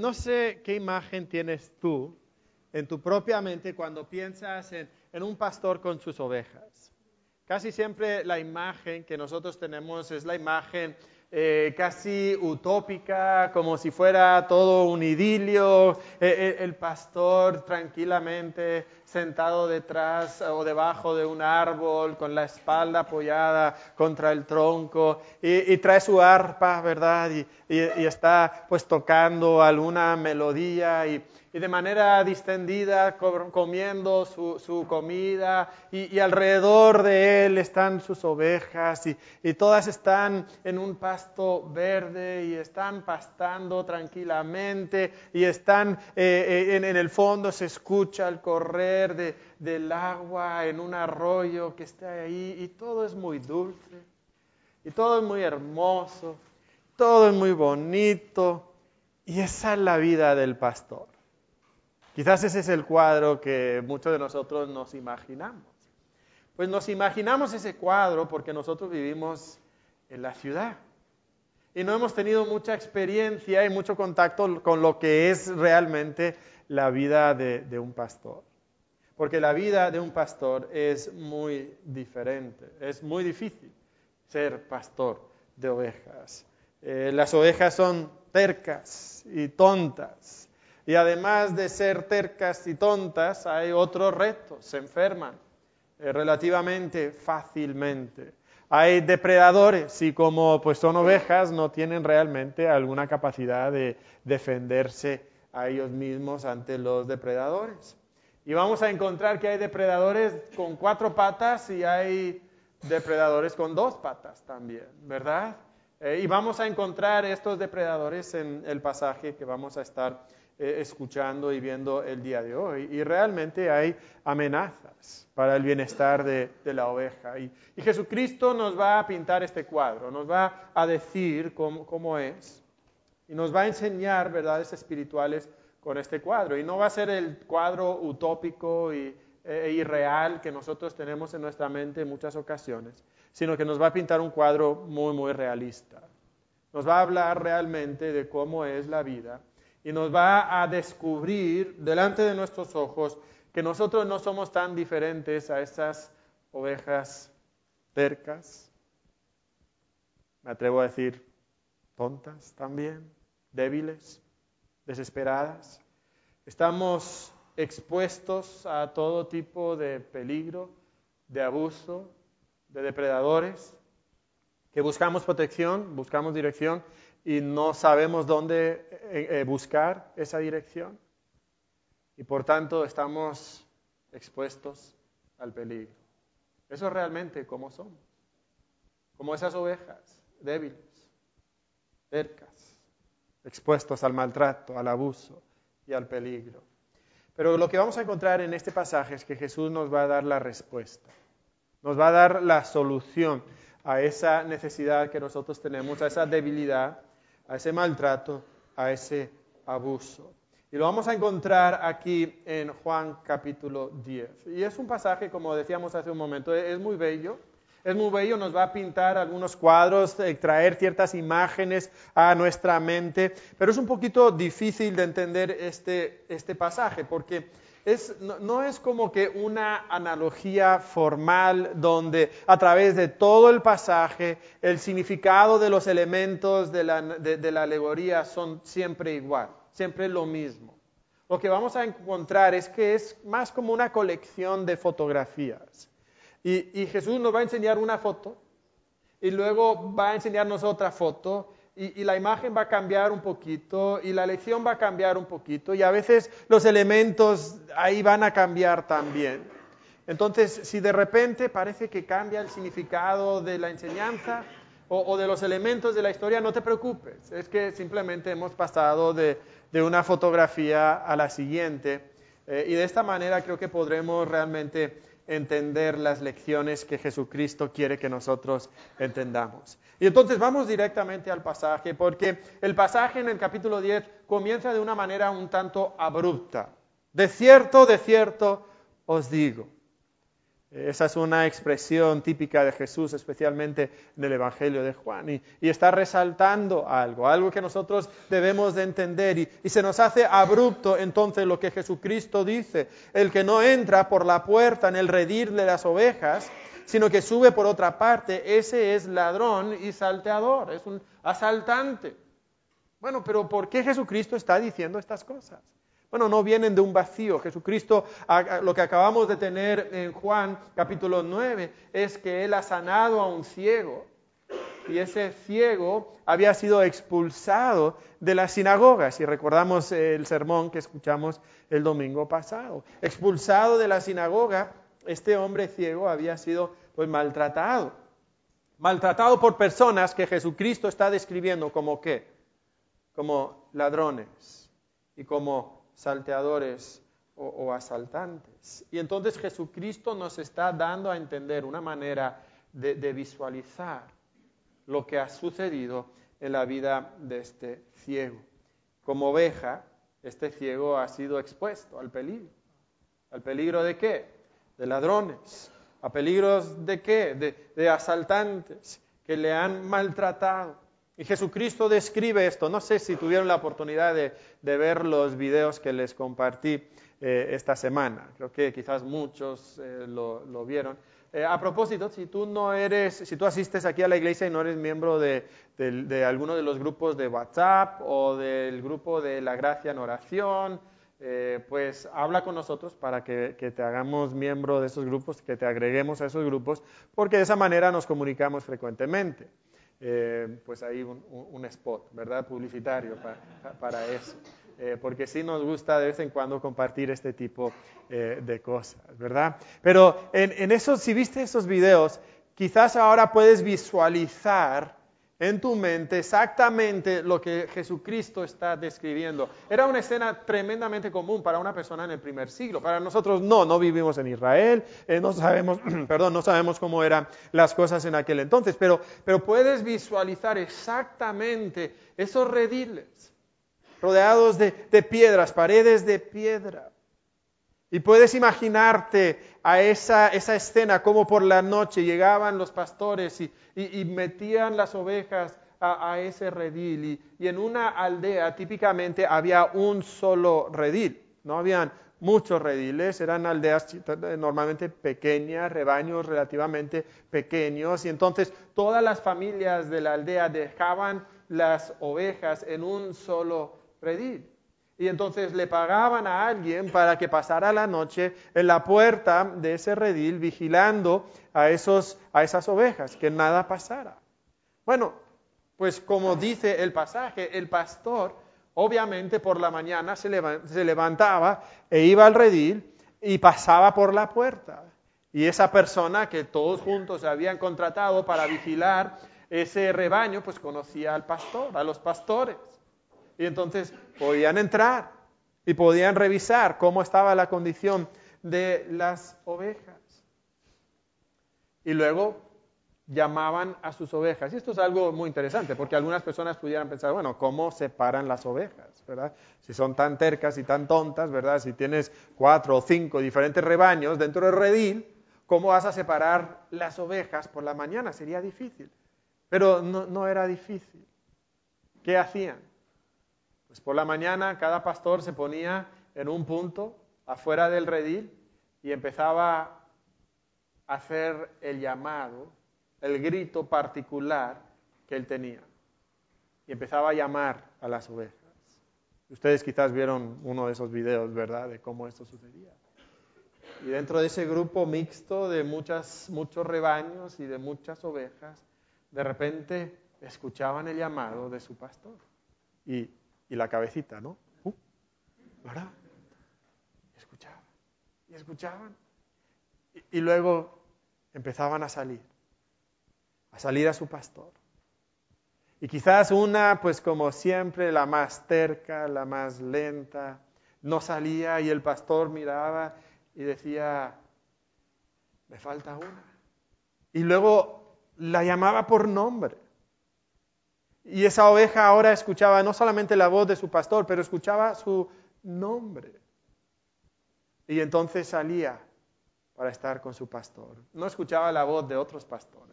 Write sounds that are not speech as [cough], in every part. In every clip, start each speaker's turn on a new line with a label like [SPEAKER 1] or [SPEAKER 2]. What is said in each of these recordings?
[SPEAKER 1] no sé qué imagen tienes tú en tu propia mente cuando piensas en, un pastor con sus ovejas. Casi siempre la imagen que nosotros tenemos es la imagen eh, casi utópica, como si fuera todo un idilio, eh, eh, el pastor tranquilamente sentado detrás o debajo de un árbol, con la espalda apoyada contra el tronco, y, trae su arpa, ¿verdad? Y, y, está pues tocando alguna melodía y y de manera distendida comiendo su, comida y, alrededor de él están sus ovejas y, todas están en un pasto verde y están pastando tranquilamente y están eh, eh, en, el fondo se escucha el correr del agua en un arroyo que está ahí y todo es muy dulce y todo es muy hermoso, todo es muy bonito y esa es la vida del pastor. Quizás ese es el cuadro que muchos de nosotros nos imaginamos. Pues nos imaginamos ese cuadro porque nosotros vivimos en la ciudad y no hemos tenido mucha experiencia y mucho contacto con lo que es realmente la vida de, un pastor. Porque la vida de un pastor es muy diferente, es muy difícil ser pastor de ovejas. Eh, las ovejas son tercas y tontas y además de ser tercas y tontas, hay otros retos, se enferman eh, relativamente fácilmente. Hay depredadores y como pues son ovejas no tienen realmente alguna capacidad de defenderse a ellos mismos ante los depredadores. Y vamos a encontrar que hay depredadores con cuatro patas y hay depredadores con dos patas también, ¿verdad? Eh, y vamos a encontrar estos depredadores en el pasaje que vamos a estar eh, escuchando y viendo el día de hoy. Y realmente hay amenazas para el bienestar de, la oveja. Y, Jesucristo nos va a pintar este cuadro, nos va a decir cómo, es y nos va a enseñar verdades espirituales con este cuadro. Y no va a ser el cuadro utópico y, e irreal que nosotros tenemos en nuestra mente en muchas ocasiones, sino que nos va a pintar un cuadro muy, muy realista. Nos va a hablar realmente de cómo es la vida y nos va a descubrir delante de nuestros ojos que nosotros no somos tan diferentes a esas ovejas tercas, me atrevo a decir tontas también, débiles, desesperadas. Estamos expuestos a todo tipo de peligro, de abuso, de depredadores, que buscamos protección, buscamos dirección y no sabemos dónde eh, eh, buscar esa dirección y por tanto estamos expuestos al peligro. Eso es realmente como somos, como esas ovejas débiles, cercas, expuestos al maltrato, al abuso y al peligro. Pero lo que vamos a encontrar en este pasaje es que Jesús nos va a dar la respuesta, nos va a dar la solución a esa necesidad que nosotros tenemos, a esa debilidad a ese maltrato, a ese abuso. Y lo vamos a encontrar aquí en Juan capítulo 10. Y es un pasaje, como decíamos hace un momento, es muy bello. Es muy bello, nos va a pintar algunos cuadros, eh, traer ciertas imágenes a nuestra mente, pero es un poquito difícil de entender este, este pasaje, porque no, es como que una analogía formal donde a través de todo el pasaje el significado de los elementos de la, alegoría son siempre igual, siempre lo mismo. Lo que vamos a encontrar es que es más como una colección de fotografías. y Jesús nos va a enseñar una foto y luego va a enseñarnos otra foto y, la imagen va a cambiar un poquito y la lección va a cambiar un poquito y a veces los elementos ahí van a cambiar también. Entonces, si de repente parece que cambia el significado de la enseñanza o, de los elementos de la historia, no te preocupes. Es que simplemente hemos pasado de, una fotografía a la siguiente eh, y de esta manera creo que podremos realmente entender las lecciones que Jesucristo quiere que nosotros entendamos. Y entonces vamos directamente al pasaje, porque el pasaje en el capítulo 10 comienza de una manera un tanto abrupta. De cierto, de cierto os digo. Esa es una expresión típica de Jesús, especialmente en el Evangelio de Juan. Y, está resaltando algo, algo que nosotros debemos de entender. Y, se nos hace abrupto entonces lo que Jesucristo dice. El que no entra por la puerta en el redil de las ovejas, sino que sube por otra parte, ese es ladrón y salteador, es un asaltante. Bueno, pero ¿por qué Jesucristo está diciendo estas cosas? Bueno, no vienen de un vacío. Jesucristo, lo que acabamos de tener en Juan capítulo 9, es que Él ha sanado a un ciego. Y ese ciego había sido expulsado de las sinagogas. Si recordamos el sermón que escuchamos el domingo pasado. Expulsado de la sinagoga, este hombre ciego había sido pues maltratado. Maltratado por personas que Jesucristo está describiendo como qué? Como ladrones y como salteadores o, asaltantes. Y entonces Jesucristo nos está dando a entender una manera de, visualizar lo que ha sucedido en la vida de este ciego. Como oveja, este ciego ha sido expuesto al peligro. ¿Al peligro de qué? De ladrones. ¿A peligros de qué? De asaltantes que le han maltratado. Y Jesucristo describe esto. No sé si tuvieron la oportunidad de, ver los videos que les compartí eh, esta semana. Creo que quizás muchos eh, lo, vieron. Eh, a propósito, si tú no eres, si tú asistes aquí a la iglesia y no eres miembro de, alguno de los grupos de WhatsApp o del grupo de la gracia en oración, pues habla con nosotros para que, que, te hagamos miembro de esos grupos, que te agreguemos a esos grupos, porque de esa manera nos comunicamos frecuentemente. Eh, pues hay un, spot, ¿verdad? Publicitario para, eso. Eh, porque sí nos gusta de vez en cuando compartir este tipo eh, de cosas, ¿verdad? Pero en, en esos, si viste esos videos, quizás ahora puedes visualizar en tu mente exactamente lo que Jesucristo está describiendo. Era una escena tremendamente común para una persona en el primer siglo. Para nosotros no, no vivimos en Israel, eh, no sabemos, [clears throat] perdón, no sabemos cómo eran las cosas en aquel entonces, pero, pero puedes visualizar exactamente esos rediles rodeados de, de piedras, paredes de piedra. Y puedes imaginarte a esa, esa escena como por la noche llegaban los pastores y, y, metían las ovejas a, ese redil. Y, en una aldea típicamente había un solo redil, no habían muchos rediles, eran aldeas normalmente pequeñas, rebaños relativamente pequeños, y entonces todas las familias de la aldea dejaban las ovejas en un solo redil. Y entonces le pagaban a alguien para que pasara la noche en la puerta de ese redil vigilando a, esos, a esas ovejas, que nada pasara. Bueno, pues como dice el pasaje, el pastor obviamente por la mañana se, levantaba e iba al redil y pasaba por la puerta. Y esa persona que todos juntos habían contratado para vigilar ese rebaño, pues conocía al pastor, a los pastores. Y entonces podían entrar y podían revisar cómo estaba la condición de las ovejas. Y luego llamaban a sus ovejas. Y esto es algo muy interesante, porque algunas personas pudieran pensar, bueno, ¿cómo separan las ovejas? ¿verdad? Si son tan tercas y tan tontas, ¿verdad? Si tienes cuatro o cinco diferentes rebaños dentro del redil, ¿cómo vas a separar las ovejas por la mañana? Sería difícil. Pero no, no era difícil. ¿Qué hacían? Pues por la mañana cada pastor se ponía en un punto afuera del redil y empezaba a hacer el llamado, el grito particular que él tenía. Y empezaba a llamar a las ovejas. Ustedes quizás vieron uno de esos videos, ¿verdad?, de cómo esto sucedía. Y dentro de ese grupo mixto de muchas, muchos rebaños y de muchas ovejas, de repente escuchaban el llamado de su pastor. Y y la cabecita, ¿no? Uh, ¿Verdad? Y escuchaban, y escuchaban. Y, luego empezaban a salir, a salir a su pastor. Y quizás una, pues como siempre, la más terca, la más lenta, no salía y el pastor miraba y decía, me falta una. Y luego la llamaba por nombre. Y esa oveja ahora escuchaba no solamente la voz de su pastor, pero escuchaba su nombre. Y entonces salía para estar con su pastor. No escuchaba la voz de otros pastores.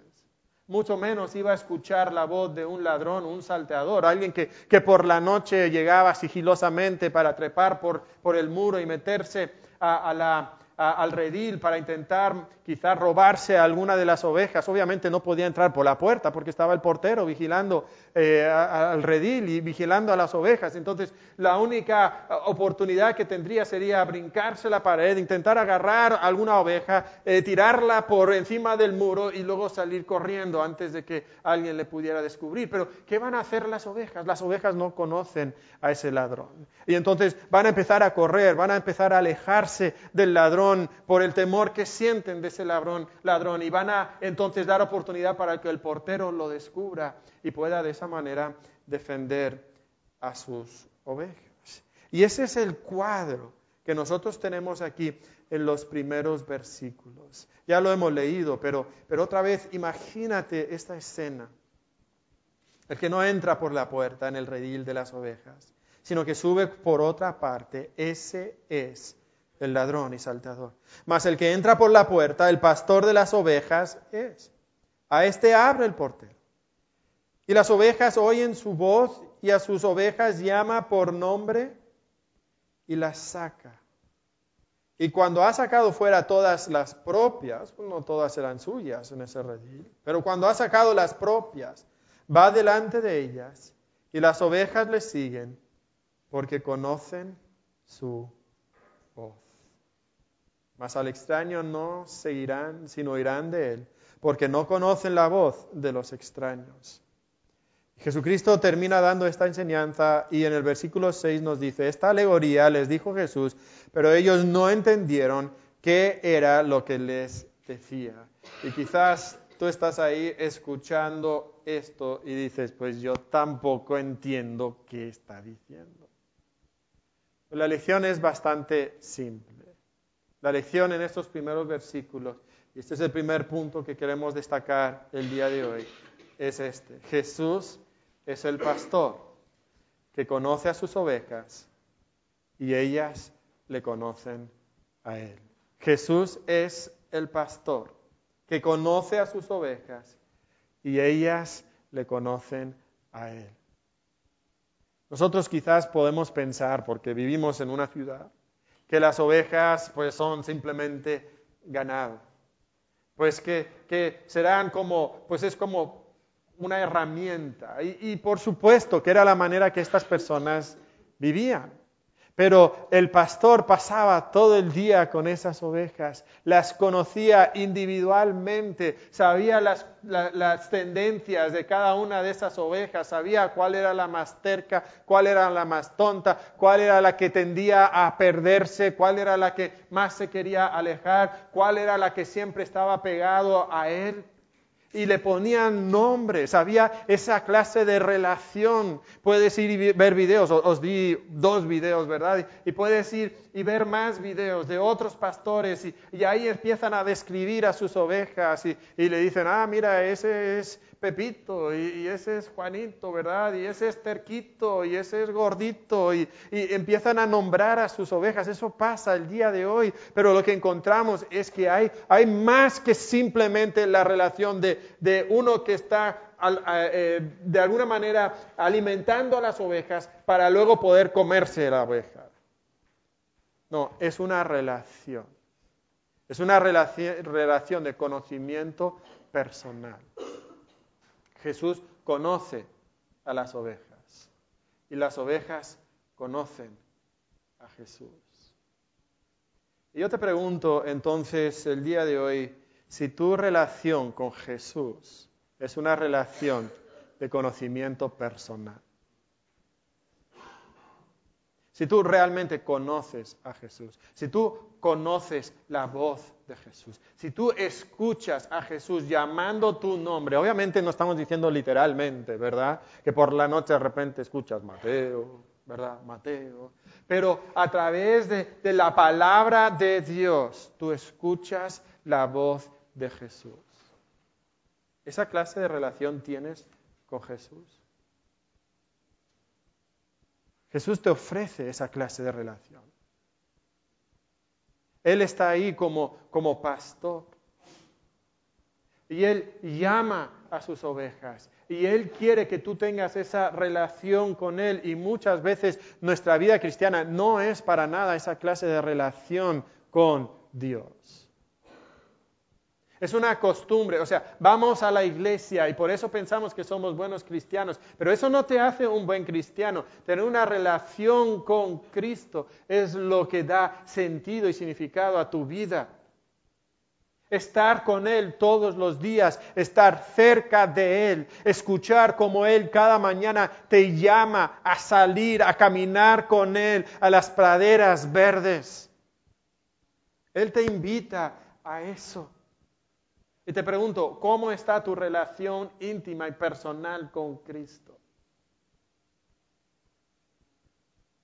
[SPEAKER 1] Mucho menos iba a escuchar la voz de un ladrón, un salteador, alguien que, que por la noche llegaba sigilosamente para trepar por, por el muro y meterse al redil para intentar quizás robarse alguna de las ovejas. Obviamente no podía entrar por la puerta porque estaba el portero vigilando eh, al redil y vigilando a las ovejas. Entonces la única oportunidad que tendría sería brincarse la pared, intentar agarrar alguna oveja, eh, tirarla por encima del muro y luego salir corriendo antes de que alguien le pudiera descubrir. Pero ¿qué van a hacer las ovejas? Las ovejas no conocen a ese ladrón. Y entonces van a empezar a correr, van a empezar a alejarse del ladrón por el temor que sienten de ese ladrón, ladrón y van a entonces dar oportunidad para que el portero lo descubra y pueda de esa manera defender a sus ovejas. Y ese es el cuadro que nosotros tenemos aquí en los primeros versículos. Ya lo hemos leído, pero, pero otra vez imagínate esta escena. El que no entra por la puerta en el redil de las ovejas, sino que sube por otra parte, ese es el ladrón y saltador. Mas el que entra por la puerta, el pastor de las ovejas es. A este abre el portero. Y las ovejas oyen su voz y a sus ovejas llama por nombre y las saca. Y cuando ha sacado fuera todas las propias, pues no todas serán suyas en ese redil, pero cuando ha sacado las propias, va delante de ellas y las ovejas le siguen porque conocen su voz mas al extraño no seguirán, sino irán de él, porque no conocen la voz de los extraños. Jesucristo termina dando esta enseñanza y en el versículo 6 nos dice, esta alegoría les dijo Jesús, pero ellos no entendieron qué era lo que les decía. Y quizás tú estás ahí escuchando esto y dices, pues yo tampoco entiendo qué está diciendo. La lección es bastante simple. La lección en estos primeros versículos, y este es el primer punto que queremos destacar el día de hoy, es este. Jesús es el pastor que conoce a sus ovejas y ellas le conocen a él. Jesús es el pastor que conoce a sus ovejas y ellas le conocen a él. Nosotros quizás podemos pensar, porque vivimos en una ciudad, que las ovejas pues son simplemente ganado. Pues que, que serán como, pues es como una herramienta. Y, por supuesto que era la manera que estas personas vivían. Pero el pastor pasaba todo el día con esas ovejas, las conocía individualmente, sabía las, tendencias de cada una de esas ovejas, sabía cuál era la más terca, cuál era la más tonta, cuál era la que tendía a perderse, cuál era la que más se quería alejar, cuál era la que siempre estaba pegado a él y le ponían nombres, había esa clase de relación. Puedes ir y ver videos, os di dos videos, ¿verdad? Y puedes ir y ver más videos de otros pastores y, ahí empiezan a describir a sus ovejas y, y, le dicen, ah, mira, ese es Pepito y, ese es Juanito, ¿verdad? Y ese es Terquito y ese es Gordito y, empiezan a nombrar a sus ovejas. Eso pasa el día de hoy, pero lo que encontramos es que hay, más que simplemente la relación de, de uno que está eh, de alguna manera alimentando a las ovejas para luego poder comerse la oveja. No, es una relación. Es una relación de conocimiento personal. Jesús conoce a las ovejas y las ovejas conocen a Jesús. Y yo te pregunto entonces el día de hoy si tu relación con Jesús es una relación de conocimiento personal. Si tú realmente conoces a Jesús, si tú conoces la voz de Jesús, si tú escuchas a Jesús llamando tu nombre, obviamente no estamos diciendo literalmente, ¿verdad? Que por la noche de repente escuchas Mateo, ¿verdad? Mateo. Pero a través de, de la palabra de Dios, tú escuchas la voz de Jesús. ¿Esa clase de relación tienes con Jesús? Jesús te ofrece esa clase de relación. Él está ahí como, como pastor. Y Él llama a sus ovejas. Y Él quiere que tú tengas esa relación con Él. Y muchas veces nuestra vida cristiana no es para nada esa clase de relación con Dios. Es una costumbre, o sea, vamos a la iglesia y por eso pensamos que somos buenos cristianos, pero eso no te hace un buen cristiano. Tener una relación con Cristo es lo que da sentido y significado a tu vida. Estar con Él todos los días, estar cerca de Él, escuchar como Él cada mañana te llama a salir, a caminar con Él a las praderas verdes. Él te invita a eso. Y te pregunto, ¿cómo está tu relación íntima y personal con Cristo?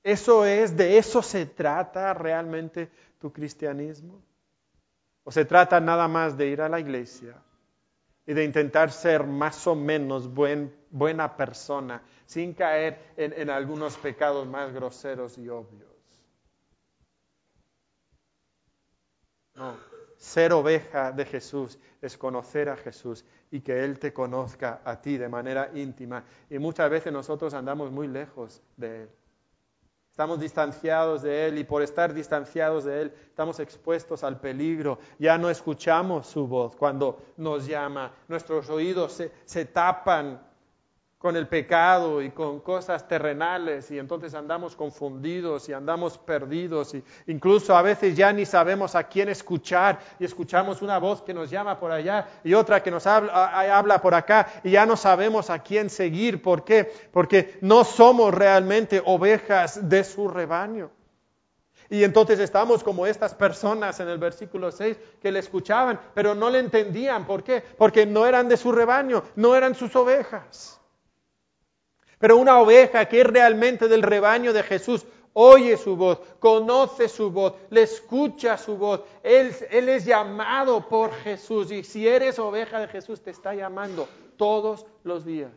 [SPEAKER 1] ¿Eso es, de eso se trata realmente tu cristianismo? ¿O se trata nada más de ir a la iglesia y de intentar ser más o menos buena persona sin caer en, en algunos pecados más groseros y obvios? No, ser oveja de Jesús es conocer a Jesús y que Él te conozca a ti de manera íntima. Y muchas veces nosotros andamos muy lejos de Él. Estamos distanciados de Él y por estar distanciados de Él estamos expuestos al peligro. Ya no escuchamos su voz cuando nos llama. Nuestros oídos se, se tapan con el pecado y con cosas terrenales y entonces andamos confundidos y andamos perdidos y incluso a veces ya ni sabemos a quién escuchar y escuchamos una voz que nos llama por allá y otra que nos habla, habla por acá y ya no sabemos a quién seguir. ¿Por qué? Porque no somos realmente ovejas de su rebaño. Y entonces estamos como estas personas en el versículo 6 que le escuchaban, pero no le entendían. ¿Por qué? Porque no eran de su rebaño, no eran sus ovejas. Pero una oveja que es realmente del rebaño de Jesús oye su voz, conoce su voz, le escucha su voz. Él, él, es llamado por Jesús y si eres oveja de Jesús te está llamando todos los días.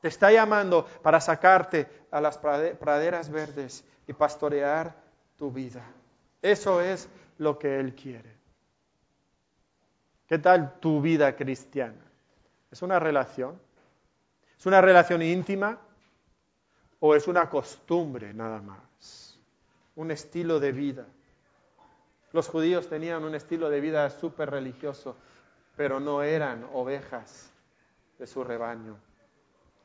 [SPEAKER 1] Te está llamando para sacarte a las praderas verdes y pastorear tu vida. Eso es lo que Él quiere. ¿Qué tal tu vida cristiana? ¿Es una relación? ¿Es una relación íntima o es una costumbre nada más? Un estilo de vida. Los judíos tenían un estilo de vida súper religioso, pero no eran ovejas de su rebaño.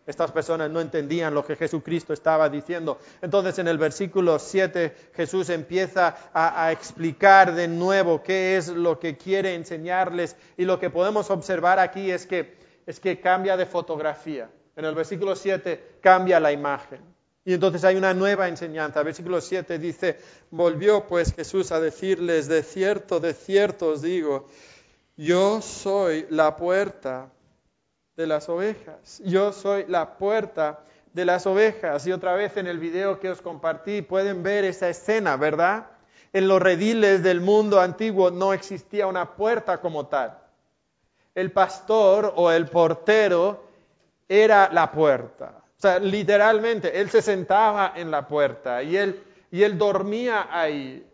[SPEAKER 1] Estas personas no entendían lo que Jesucristo estaba diciendo. Entonces en el versículo 7 Jesús empieza a, a, explicar de nuevo qué es lo que quiere enseñarles y lo que podemos observar aquí es que, es que cambia de fotografía. En el versículo 7 cambia la imagen. Y entonces hay una nueva enseñanza. Versículo 7 dice, volvió pues Jesús a decirles, de cierto, de cierto os digo, yo soy la puerta de las ovejas. Yo soy la puerta de las ovejas. Y otra vez en el video que os compartí pueden ver esa escena, ¿verdad? En los rediles del mundo antiguo no existía una puerta como tal. El pastor o el portero era la puerta. O sea, literalmente, él se sentaba en la puerta y él, y él dormía ahí.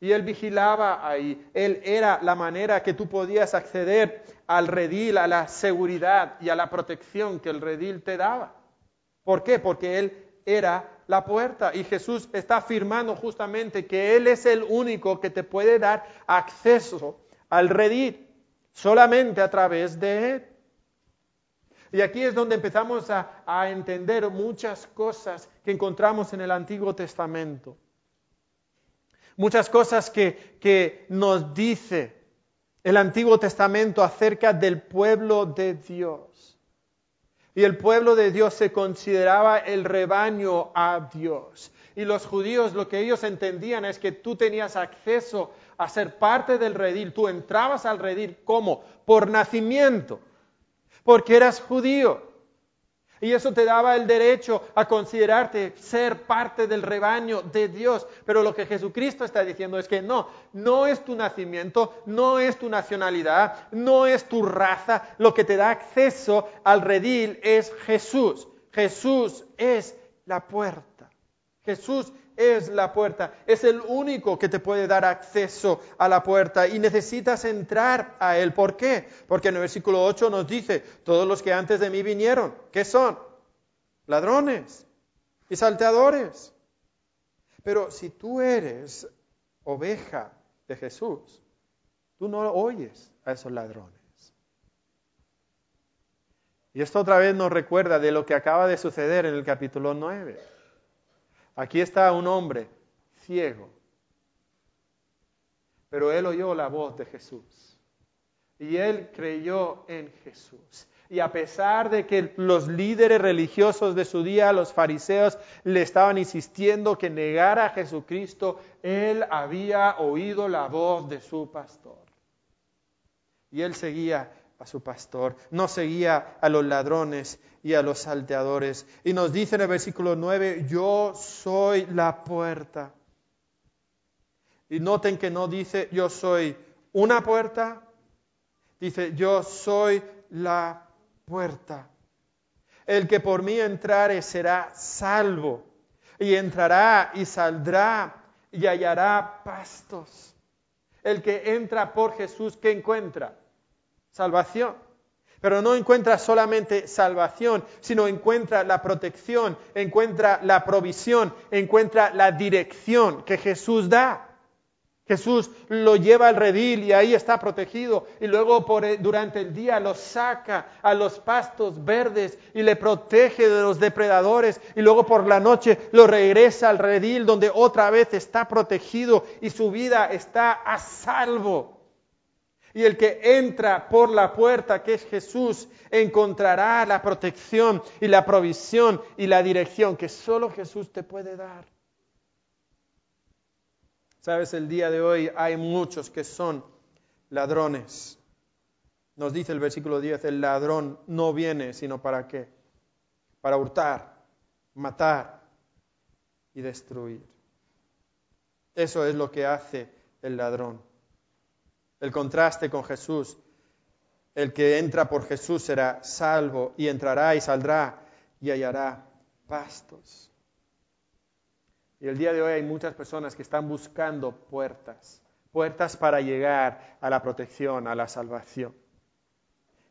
[SPEAKER 1] Y él vigilaba ahí. Él era la manera que tú podías acceder al redil, a la seguridad y a la protección que el redil te daba. ¿Por qué? Porque él era la puerta. Y Jesús está afirmando justamente que Él es el único que te puede dar acceso al redil, solamente a través de Él. Y aquí es donde empezamos a, entender muchas cosas que encontramos en el Antiguo Testamento. Muchas cosas que, que nos dice el Antiguo Testamento acerca del pueblo de Dios. Y el pueblo de Dios se consideraba el rebaño a Dios. Y los judíos lo que ellos entendían es que tú tenías acceso a ser parte del redil. Tú entrabas al redil como por nacimiento porque eras judío. Y eso te daba el derecho a considerarte ser parte del rebaño de Dios. Pero lo que Jesucristo está diciendo es que no, no es tu nacimiento, no es tu nacionalidad, no es tu raza. Lo que te da acceso al redil es Jesús. Jesús es la puerta. Jesús es la puerta. Es el único que te puede dar acceso a la puerta y necesitas entrar a Él. ¿Por qué? Porque en el versículo 8 nos dice, todos los que antes de mí vinieron, ¿qué son? Ladrones y salteadores. Pero si tú eres oveja de Jesús, tú no oyes a esos ladrones. Y esto otra vez nos recuerda de lo que acaba de suceder en el capítulo 9. Aquí está un hombre ciego, pero él oyó la voz de Jesús y él creyó en Jesús. Y a pesar de que los líderes religiosos de su día, los fariseos, le estaban insistiendo que negara a Jesucristo, él había oído la voz de su pastor. Y él seguía a su pastor, no seguía a los ladrones y a los salteadores. Y nos dice en el versículo 9, yo soy la puerta. Y noten que no dice yo soy una puerta, dice yo soy la puerta. El que por mí entrare será salvo, y entrará y saldrá y hallará pastos. El que entra por Jesús, ¿qué encuentra? Salvación. Pero no encuentra solamente salvación, sino encuentra la protección, encuentra la provisión, encuentra la dirección que Jesús da. Jesús lo lleva al redil y ahí está protegido y luego durante el día lo saca a los pastos verdes y le protege de los depredadores y luego por la noche lo regresa al redil donde otra vez está protegido y su vida está a salvo. Y el que entra por la puerta, que es Jesús, encontrará la protección y la provisión y la dirección que solo Jesús te puede dar. Sabes, el día de hoy hay muchos que son ladrones. Nos dice el versículo 10, el ladrón no viene sino para qué? Para hurtar, matar y destruir. Eso es lo que hace el ladrón el contraste con Jesús. El que entra por Jesús será salvo y entrará y saldrá y hallará pastos. Y el día de hoy hay muchas personas que están buscando puertas, puertas para llegar a la protección, a la salvación.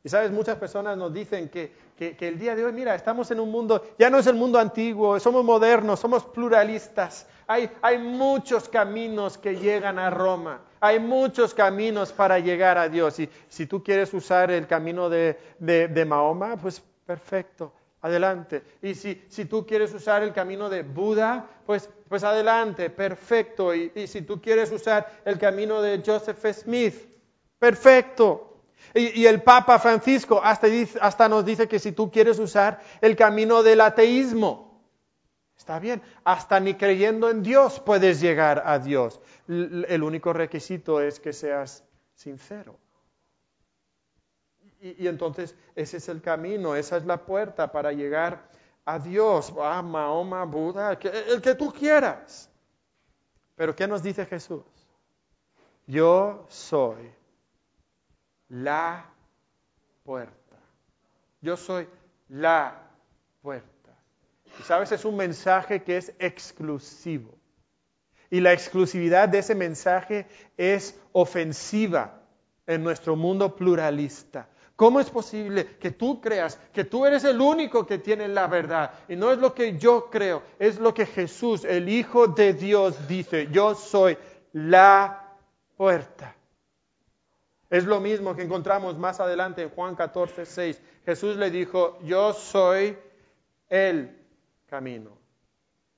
[SPEAKER 1] Y sabes, muchas personas nos dicen que, que, el día de hoy, mira, estamos en un mundo, ya no es el mundo antiguo, somos modernos, somos pluralistas. Hay, hay muchos caminos que llegan a Roma, hay muchos caminos para llegar a Dios. Y si tú quieres usar el camino de, de, Mahoma, pues perfecto, adelante. Y si, si, tú quieres usar el camino de Buda, pues, pues adelante, perfecto. Y, si tú quieres usar el camino de Joseph Smith, perfecto. Y, el Papa Francisco hasta, hasta nos dice que si tú quieres usar el camino del ateísmo, está bien, hasta ni creyendo en Dios puedes llegar a Dios. El único requisito es que seas sincero. Y, entonces ese es el camino, esa es la puerta para llegar a Dios. Ah, Mahoma, Buda, el que tú quieras. Pero ¿qué nos dice Jesús? Yo soy la puerta. Yo soy la puerta. Sabes, es un mensaje que es exclusivo. Y la exclusividad de ese mensaje es ofensiva en nuestro mundo pluralista. ¿Cómo es posible que tú creas que tú eres el único que tiene la verdad? Y no es lo que yo creo, es lo que Jesús, el Hijo de Dios, dice. Yo soy la puerta. Es lo mismo que encontramos más adelante en Juan 14, 6. Jesús le dijo, yo soy el camino,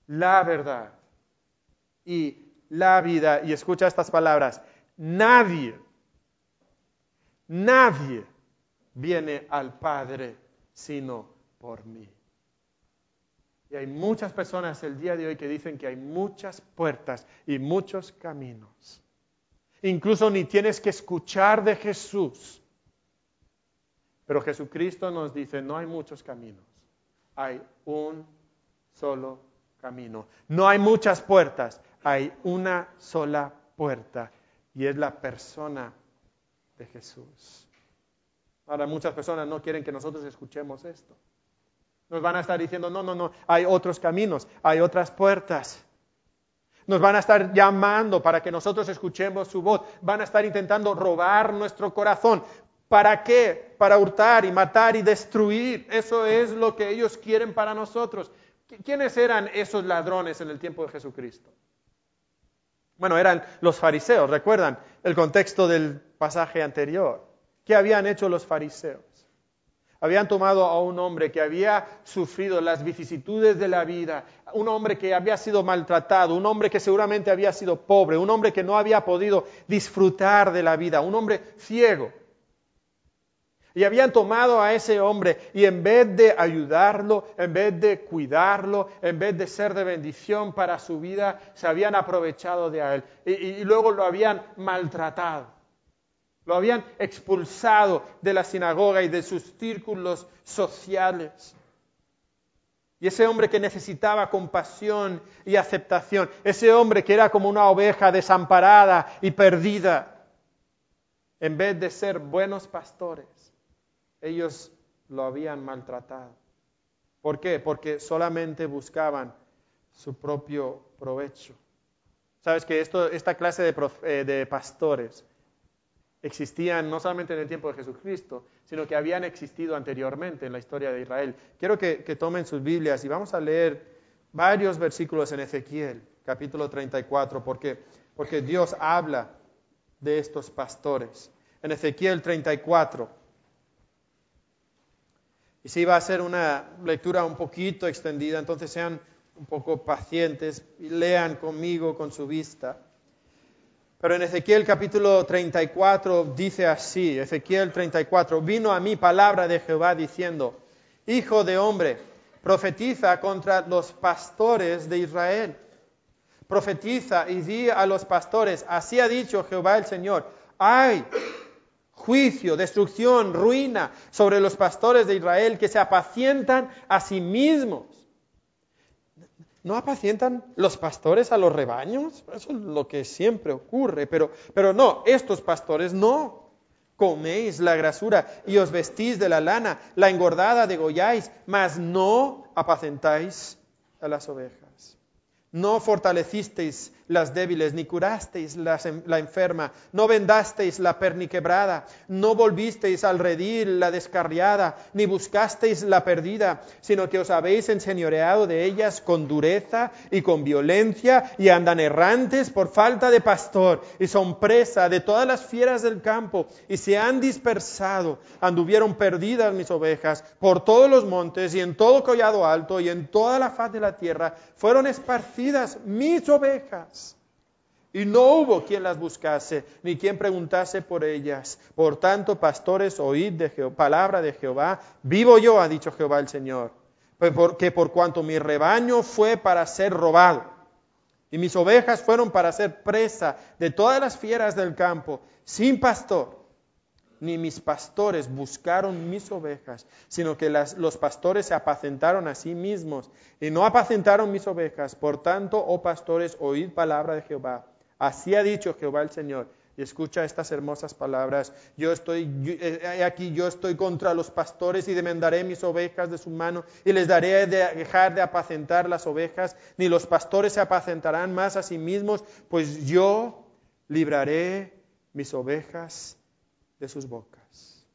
[SPEAKER 1] la verdad y la vida. Y escucha estas palabras, nadie, nadie viene al Padre sino por mí. Y hay muchas personas el día de hoy que dicen que hay muchas puertas y muchos caminos. Incluso ni tienes que escuchar de Jesús. Pero Jesucristo nos dice, no hay muchos caminos, hay un solo camino. No hay muchas puertas, hay una sola puerta y es la persona de Jesús. Ahora muchas personas no quieren que nosotros escuchemos esto. Nos van a estar diciendo, no, no, no, hay otros caminos, hay otras puertas. Nos van a estar llamando para que nosotros escuchemos su voz. Van a estar intentando robar nuestro corazón. ¿Para qué? Para hurtar y matar y destruir. Eso es lo que ellos quieren para nosotros. ¿Quiénes eran esos ladrones en el tiempo de Jesucristo? Bueno, eran los fariseos, recuerdan el contexto del pasaje anterior. ¿Qué habían hecho los fariseos? Habían tomado a un hombre que había sufrido las vicisitudes de la vida, un hombre que había sido maltratado, un hombre que seguramente había sido pobre, un hombre que no había podido disfrutar de la vida, un hombre ciego. Y habían tomado a ese hombre y en vez de ayudarlo, en vez de cuidarlo, en vez de ser de bendición para su vida, se habían aprovechado de él y, y luego lo habían maltratado. Lo habían expulsado de la sinagoga y de sus círculos sociales. Y ese hombre que necesitaba compasión y aceptación, ese hombre que era como una oveja desamparada y perdida, en vez de ser buenos pastores, ellos lo habían maltratado. ¿Por qué? Porque solamente buscaban su propio provecho. Sabes que esta clase de, eh, de pastores existían no solamente en el tiempo de Jesucristo, sino que habían existido anteriormente en la historia de Israel. Quiero que, que, tomen sus Biblias y vamos a leer varios versículos en Ezequiel, capítulo 34, porque, porque Dios habla de estos pastores. En Ezequiel 34. Y si va a ser una lectura un poquito extendida, entonces sean un poco pacientes y lean conmigo con su vista. Pero en Ezequiel capítulo 34 dice así, Ezequiel 34, vino a mí palabra de Jehová diciendo, Hijo de hombre, profetiza contra los pastores de Israel. Profetiza y di a los pastores, así ha dicho Jehová el Señor, ay juicio, destrucción, ruina sobre los pastores de Israel que se apacientan a sí mismos. ¿No apacientan los pastores a los rebaños? Eso es lo que siempre ocurre, pero, pero no, estos pastores no. Coméis la grasura y os vestís de la lana, la engordada degolláis, mas no apacentáis a las ovejas. No fortalecisteis las débiles, ni curasteis la enferma, no vendasteis la perniquebrada, no volvisteis al redil la descarriada, ni buscasteis la perdida, sino que os habéis enseñoreado de ellas con dureza y con violencia, y andan errantes por falta de pastor, y son presa de todas las fieras del campo, y se han dispersado, anduvieron perdidas mis ovejas por todos los montes, y en todo collado alto, y en toda la faz de la tierra, fueron esparcidas mis ovejas y no hubo quien las buscase, ni quien preguntase por ellas. Por tanto, pastores, oíd de palabra de Jehová. Vivo yo, ha dicho Jehová el Señor, porque por cuanto mi rebaño fue para ser robado, y mis ovejas fueron para ser presa de todas las fieras del campo, sin pastor, ni mis pastores buscaron mis ovejas, sino que los pastores se apacentaron a sí mismos y no apacentaron mis ovejas. Por tanto, oh pastores, oíd palabra de Jehová. Así ha dicho Jehová el Señor. Y escucha estas hermosas palabras. Yo estoy eh, aquí, yo estoy contra los pastores y demandaré mis ovejas de su mano y les daré de dejar de apacentar las ovejas, ni los pastores se apacentarán más a sí mismos, pues yo libraré mis ovejas de sus bocas.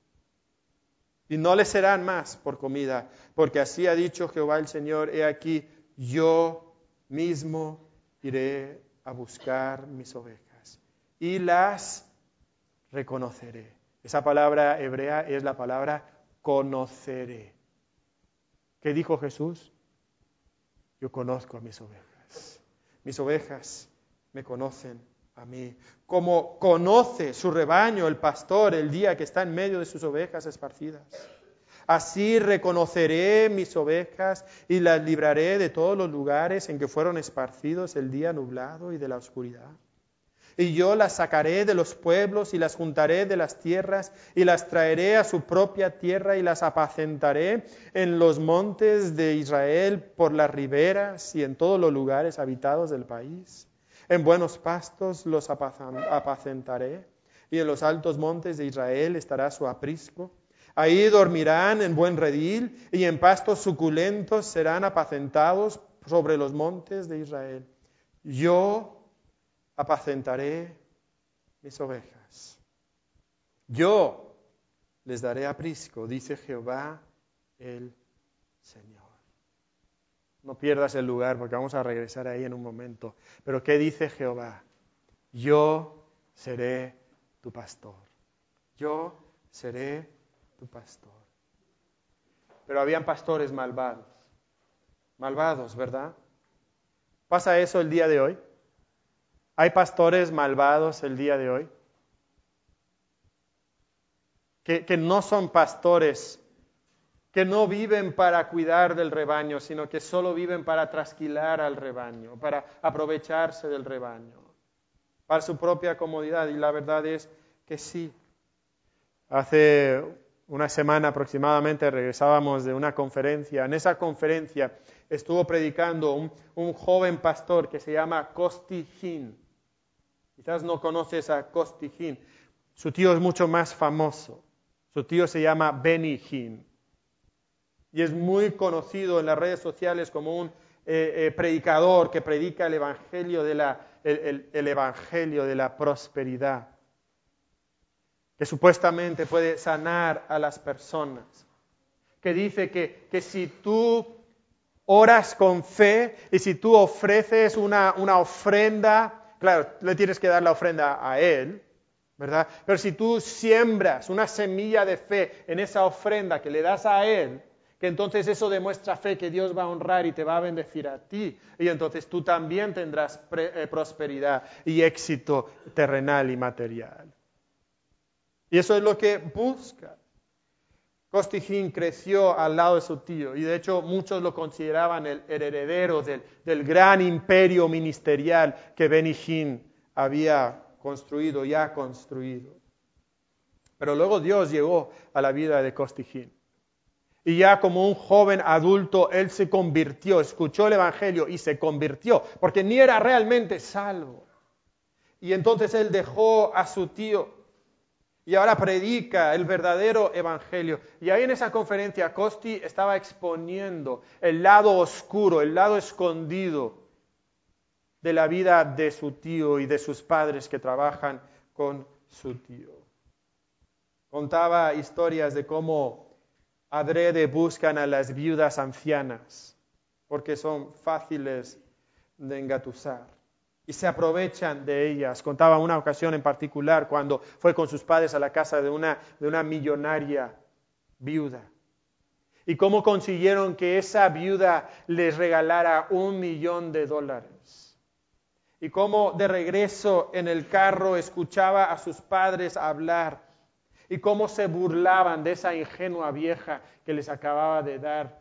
[SPEAKER 1] Y no les serán más por comida, porque así ha dicho Jehová el Señor, he aquí, yo mismo iré a buscar mis ovejas y las reconoceré. Esa palabra hebrea es la palabra conoceré. ¿Qué dijo Jesús? Yo conozco a mis ovejas. Mis ovejas me conocen a mí. Como conoce su rebaño el pastor el día que está en medio de sus ovejas esparcidas. Así reconoceré mis ovejas y las libraré de todos los lugares en que fueron esparcidos el día nublado y de la oscuridad. Y yo las sacaré de los pueblos y las juntaré de las tierras y las traeré a su propia tierra y las apacentaré en los montes de Israel por las riberas y en todos los lugares habitados del país. En buenos pastos los apacentaré y en los altos montes de Israel estará su aprisco Ahí dormirán en buen redil y en pastos suculentos serán apacentados sobre los montes de Israel. yo apacentaré mis ovejas. Yo les daré aprisco, dice Jehová el Señor. No pierdas el lugar porque vamos a regresar ahí en un momento. Pero ¿qué dice Jehová? Yo seré tu pastor. Yo seré tu pastor. Pero habían pastores malvados. Malvados, ¿verdad? ¿Pasa eso el día de hoy? ¿Hay pastores malvados el día de hoy? Que, que no son pastores que no viven para cuidar del rebaño, sino que solo viven para trasquilar al rebaño, para aprovecharse del rebaño, para su propia comodidad. Y la verdad es que sí. Hace una semana aproximadamente regresábamos de una conferencia. En esa conferencia estuvo predicando un, joven pastor que se llama Costi Hin. Quizás no conoces a Costi Hin. Su tío es mucho más famoso. Su tío se llama Benny Hin y es muy conocido en las redes sociales como un eh, eh, predicador que predica el evangelio, de la, el, evangelio de la prosperidad, que supuestamente puede sanar a las personas, que dice que, que si tú oras con fe y si tú ofreces una, una ofrenda, claro, le tienes que dar la ofrenda a Él, ¿verdad? Pero si tú siembras una semilla de fe en esa ofrenda que le das a Él, que entonces eso demuestra fe que Dios va a honrar y te va a bendecir a ti. Y entonces tú también tendrás eh, prosperidad y éxito terrenal y material. Y eso es lo que busca. Costijín creció al lado de su tío y de hecho muchos lo consideraban el, heredero del, gran imperio ministerial que Benijín había construido y ha construido. Pero luego Dios llegó a la vida de Costijín. Y ya como un joven adulto, él se convirtió, escuchó el Evangelio y se convirtió, porque ni era realmente salvo. Y entonces él dejó a su tío y ahora predica el verdadero Evangelio. Y ahí en esa conferencia Costi estaba exponiendo el lado oscuro, el lado escondido de la vida de su tío y de sus padres que trabajan con su tío. Contaba historias de cómo adrede buscan a las viudas ancianas porque son fáciles de engatusar y se aprovechan de ellas. Contaba una ocasión en particular cuando fue con sus padres a la casa de una, de una millonaria viuda. Y cómo consiguieron que esa viuda les regalara un millón de dólares. Y cómo de regreso en el carro escuchaba a sus padres hablar y cómo se burlaban de esa ingenua vieja que les acababa de dar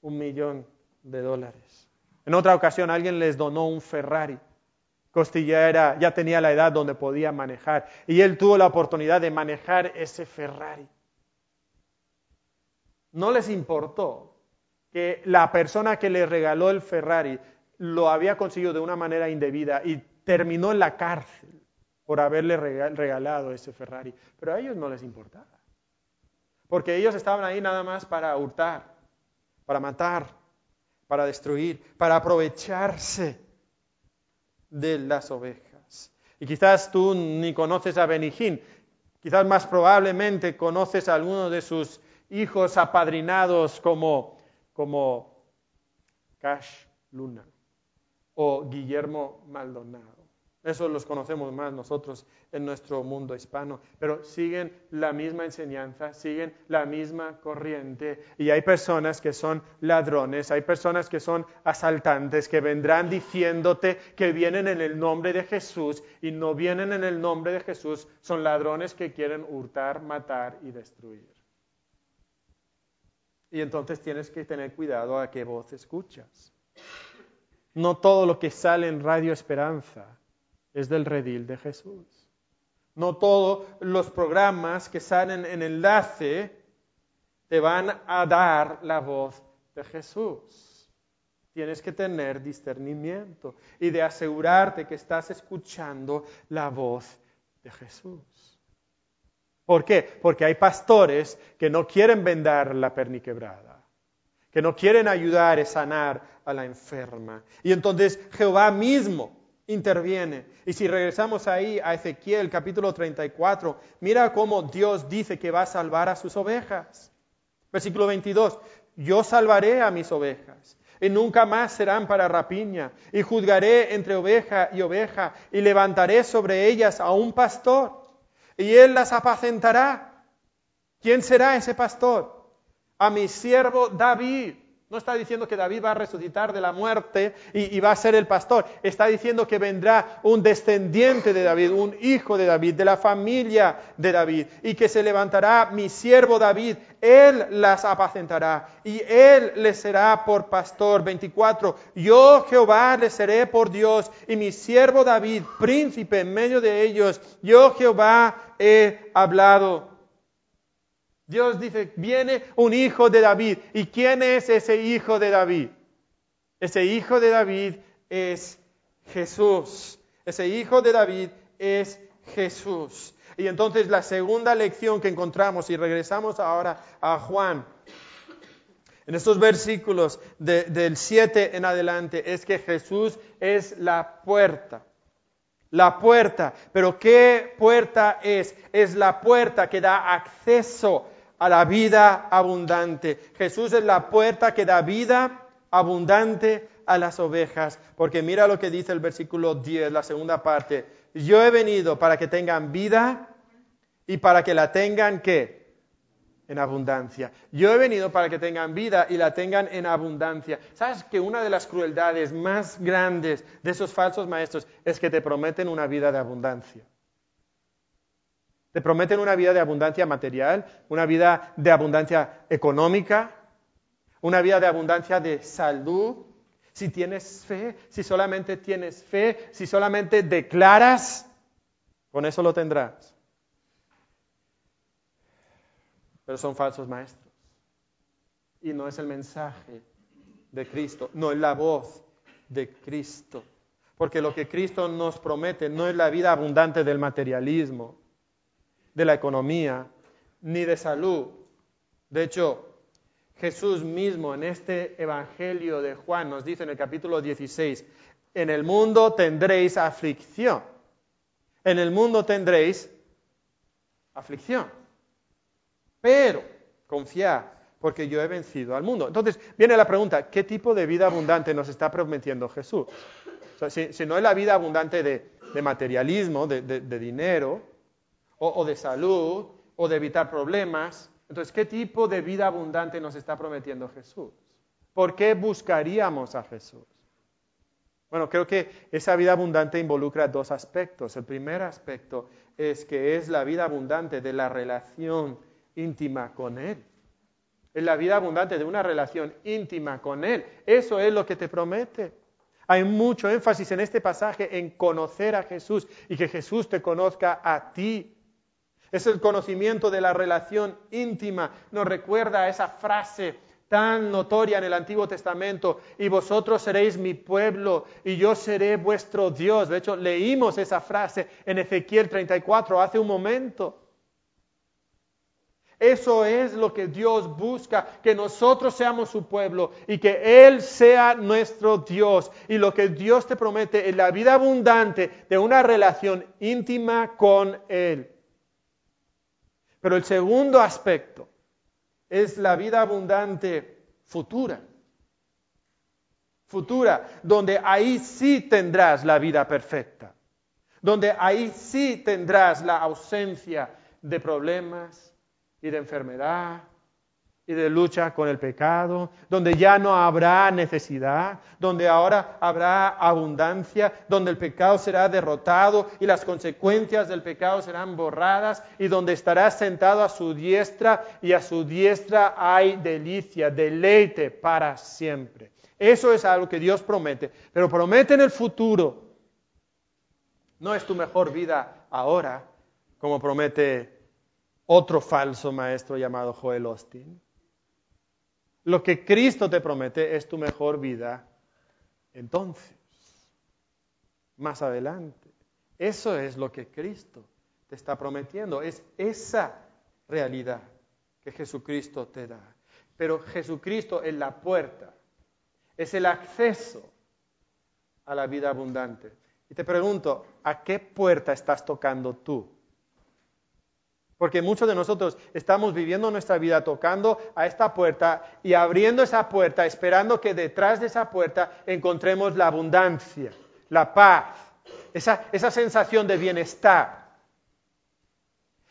[SPEAKER 1] un millón de dólares. En otra ocasión alguien les donó un Ferrari. Costilla ya tenía la edad donde podía manejar y él tuvo la oportunidad de manejar ese Ferrari. No les importó que la persona que le regaló el Ferrari lo había conseguido de una manera indebida y terminó en la cárcel por haberle regalado ese Ferrari. Pero a ellos no les importaba. Porque ellos estaban ahí nada más para hurtar, para matar, para destruir, para aprovecharse de las ovejas. Y quizás tú ni conoces a Benijín, quizás más probablemente conoces a alguno de sus hijos apadrinados como, como Cash Luna o Guillermo Maldonado. Eso los conocemos más nosotros en nuestro mundo hispano, pero siguen la misma enseñanza, siguen la misma corriente y hay personas que son ladrones, hay personas que son asaltantes, que vendrán diciéndote que vienen en el nombre de Jesús y no vienen en el nombre de Jesús, son ladrones que quieren hurtar, matar y destruir. Y entonces tienes que tener cuidado a qué voz escuchas. No todo lo que sale en Radio Esperanza es del redil de Jesús. No todos los programas que salen en enlace te van a dar la voz de Jesús. Tienes que tener discernimiento y de asegurarte que estás escuchando la voz de Jesús. ¿Por qué? Porque hay pastores que no quieren vendar la perniquebrada, que no quieren ayudar a sanar a la enferma. Y entonces Jehová mismo interviene. Y si regresamos ahí a Ezequiel capítulo 34, mira cómo Dios dice que va a salvar a sus ovejas. Versículo 22, yo salvaré a mis ovejas y nunca más serán para rapiña, y juzgaré entre oveja y oveja, y levantaré sobre ellas a un pastor, y él las apacentará. ¿Quién será ese pastor? A mi siervo David. No está diciendo que David va a resucitar de la muerte y, va a ser el pastor. Está diciendo que vendrá un descendiente de David, un hijo de David, de la familia de David, y que se levantará mi siervo David. Él las apacentará y él les será por pastor. 24. Yo Jehová les seré por Dios y mi siervo David, príncipe en medio de ellos. Yo Jehová he hablado. Dios dice, viene un hijo de David. ¿Y quién es ese hijo de David? Ese hijo de David es Jesús. Ese hijo de David es Jesús. Y entonces la segunda lección que encontramos, y regresamos ahora a Juan, en estos versículos del 7 en adelante, es que Jesús es la puerta. La puerta. Pero ¿qué puerta es? Es la puerta que da acceso a la vida abundante. Jesús es la puerta que da vida abundante a las ovejas. Porque mira lo que dice el versículo 10, la segunda parte. Yo he venido para que tengan vida y para que la tengan qué? En abundancia. Yo he venido para que tengan vida y la tengan en abundancia. ¿Sabes que una de las crueldades más grandes de esos falsos maestros es que te prometen una vida de abundancia? Te prometen una vida de abundancia material, una vida de abundancia económica, una vida de abundancia de salud. Si tienes fe, si solamente tienes fe, si solamente declaras, con eso lo tendrás. Pero son falsos maestros. Y no es el mensaje de Cristo, no es la voz de Cristo. Porque lo que Cristo nos promete no es la vida abundante del materialismo de la economía, ni de salud. De hecho, Jesús mismo en este Evangelio de Juan nos dice en el capítulo 16, en el mundo tendréis aflicción. En el mundo tendréis aflicción. Pero confiad, porque yo he vencido al mundo. Entonces viene la pregunta, ¿qué tipo de vida abundante nos está prometiendo Jesús? si, no es la vida abundante de, materialismo, de dinero, o, de salud o de evitar problemas. Entonces, ¿qué tipo de vida abundante nos está prometiendo Jesús? ¿Por qué buscaríamos a Jesús? Bueno, creo que esa vida abundante involucra dos aspectos. El primer aspecto es que es la vida abundante de la relación íntima con Él. Es la vida abundante de una relación íntima con Él. Eso es lo que te promete. Hay mucho énfasis en este pasaje en conocer a Jesús y que Jesús te conozca a ti. Es el conocimiento de la relación íntima. Nos recuerda a esa frase tan notoria en el Antiguo Testamento, y vosotros seréis mi pueblo y yo seré vuestro Dios. De hecho, leímos esa frase en Ezequiel 34 hace un momento. Eso es lo que Dios busca, que nosotros seamos su pueblo y que Él sea nuestro Dios. Y lo que Dios te promete es la vida abundante de una relación íntima con Él. Pero el segundo aspecto es la vida abundante futura. Futura, donde ahí sí tendrás la vida perfecta, donde ahí sí tendrás la ausencia de problemas y de enfermedad, y de lucha con el pecado, donde ya no habrá necesidad, donde ahora habrá abundancia, donde el pecado será derrotado y las consecuencias del pecado serán borradas y donde estarás sentado a su diestra y a su diestra hay delicia, deleite para siempre. Eso es algo que Dios promete, pero promete en el futuro. No es tu mejor vida ahora, como promete otro falso maestro llamado Joel Austin. Lo que Cristo te promete es tu mejor vida entonces, más adelante. Eso es lo que Cristo te está prometiendo, es esa realidad que Jesucristo te da. Pero Jesucristo es la puerta, es el acceso a la vida abundante. Y te pregunto, ¿a qué puerta estás tocando tú? Porque muchos de nosotros estamos viviendo nuestra vida tocando a esta puerta y abriendo esa puerta, esperando que detrás de esa puerta encontremos la abundancia, la paz, esa, esa sensación de bienestar.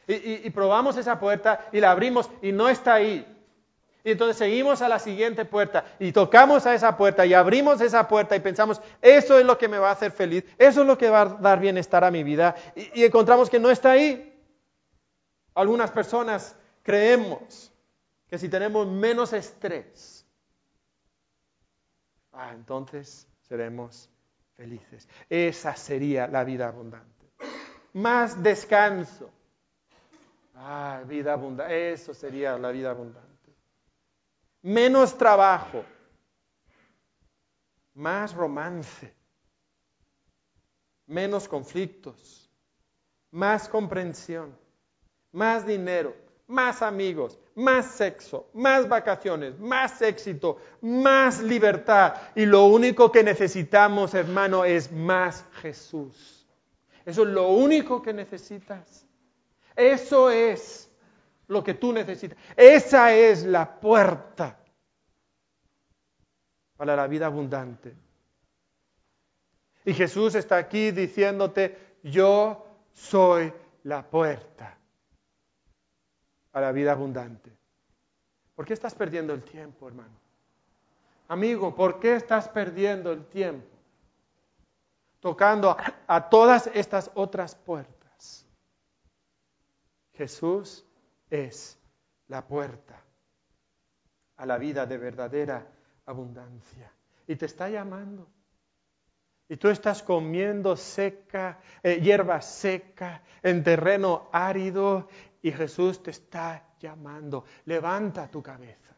[SPEAKER 1] Y, probamos esa puerta y la abrimos y no está ahí. Y entonces seguimos a la siguiente puerta y tocamos a esa puerta y abrimos esa puerta y pensamos, eso es lo que me va a hacer feliz, eso es lo que va a dar bienestar a mi vida. Y, encontramos que no está ahí. Algunas personas creemos que si tenemos menos estrés, ah, entonces seremos felices. Esa sería la vida abundante. Más descanso. Ah, vida abundante. Eso sería la vida abundante menos trabajo, más romance, menos conflictos, más comprensión, más dinero, más amigos, más sexo, más vacaciones, más éxito, más libertad. Y lo único que necesitamos, hermano, es más Jesús. Eso es lo único que necesitas. Eso es lo que tú necesitas. Esa es la puerta para la vida abundante. Y Jesús está aquí diciéndote, yo soy la puerta a la vida abundante. ¿Por qué estás perdiendo el tiempo, hermano? Amigo, ¿por qué estás perdiendo el tiempo? Tocando a todas estas otras puertas. Jesús es la puerta a la vida de verdadera abundancia. Y te está llamando. Y tú estás comiendo seca, eh, hierba seca, en terreno árido, y Jesús te está llamando. Levanta tu cabeza.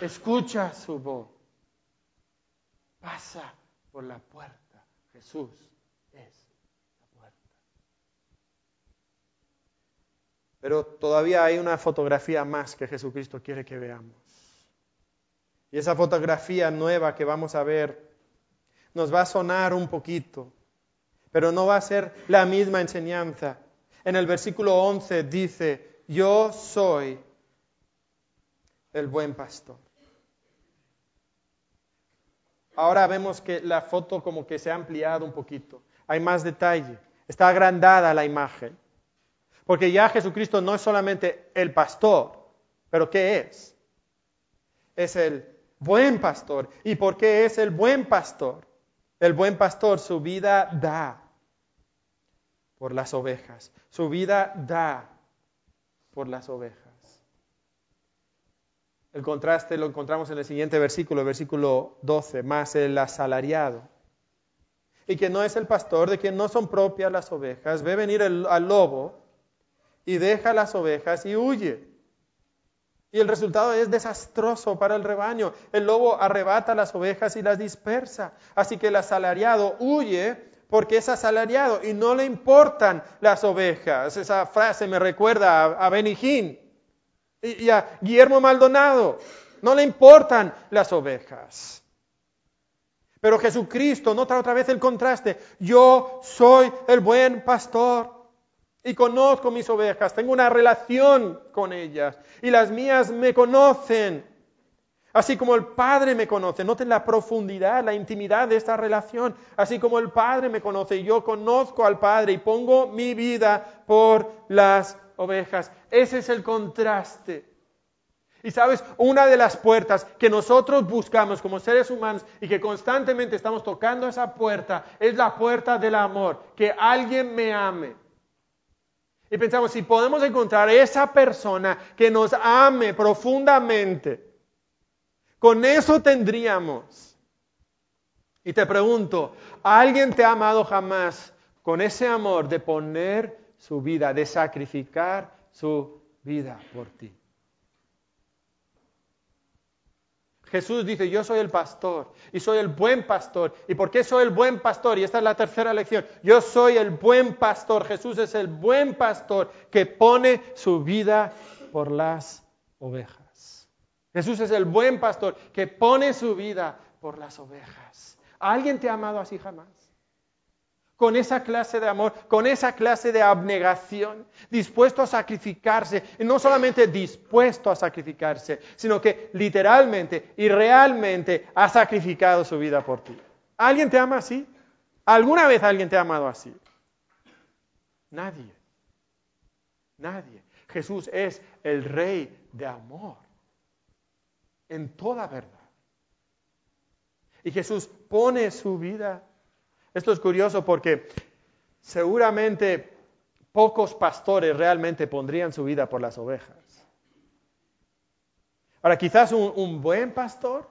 [SPEAKER 1] Escucha su voz. Pasa por la puerta. Jesús es Pero todavía hay una fotografía más que Jesucristo quiere que veamos. Y esa fotografía nueva que vamos a ver nos va a sonar un poquito, pero no va a ser la misma enseñanza. En el versículo 11 dice, yo soy el buen pastor. Ahora vemos que la foto como que se ha ampliado un poquito. Hay más detalle. Está agrandada la imagen. Porque ya Jesucristo no es solamente el pastor, pero ¿qué es? Es el buen pastor. ¿Y por qué es el buen pastor? El buen pastor su vida da por las ovejas. Su vida da por las ovejas. El contraste lo encontramos en el siguiente versículo, versículo 12, más el asalariado. Y que no es el pastor, de quien no son propias las ovejas, ve venir al lobo y deja las ovejas y huye. Y el resultado es desastroso para el rebaño. El lobo arrebata las ovejas y las dispersa. Así que el asalariado huye porque es asalariado y no le importan las ovejas. Esa frase me recuerda a, a Benijín y, y a Guillermo Maldonado. No le importan las ovejas. Pero Jesucristo, nota otra vez el contraste. Yo soy el buen pastor y conozco mis ovejas, tengo una relación con ellas y las mías me conocen. Así como el Padre me conoce, noten la profundidad, la intimidad de esta relación. Así como el Padre me conoce, yo conozco al Padre y pongo mi vida por las ovejas. Ese es el contraste. Y sabes, una de las puertas que nosotros buscamos como seres humanos y que constantemente estamos tocando esa puerta es la puerta del amor, que alguien me ame. Y pensamos, si podemos encontrar esa persona que nos ame profundamente, con eso tendríamos. Y te pregunto, ¿alguien te ha amado jamás con ese amor de poner su vida, de sacrificar su vida por ti? Jesús dice, yo soy el pastor y soy el buen pastor. ¿Y por qué soy el buen pastor? Y esta es la tercera lección. Yo soy el buen pastor. Jesús es el buen pastor que pone su vida por las ovejas. Jesús es el buen pastor que pone su vida por las ovejas. ¿Alguien te ha amado así jamás? con esa clase de amor, con esa clase de abnegación, dispuesto a sacrificarse, y no solamente dispuesto a sacrificarse, sino que literalmente y realmente ha sacrificado su vida por ti. ¿Alguien te ama así? ¿Alguna vez alguien te ha amado así? Nadie. Nadie. Jesús es el rey de amor en toda verdad. Y Jesús pone su vida esto es curioso porque seguramente pocos pastores realmente pondrían su vida por las ovejas. Ahora, quizás un, buen pastor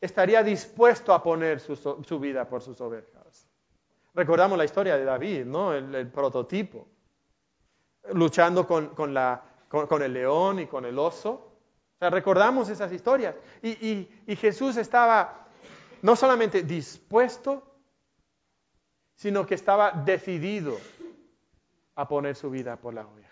[SPEAKER 1] estaría dispuesto a poner su, vida por sus ovejas. Recordamos la historia de David, ¿no? El, prototipo, luchando con, el león y con el oso. Recordamos esas historias. y Jesús estaba no solamente dispuesto, sino que estaba decidido a poner su vida por la oveja.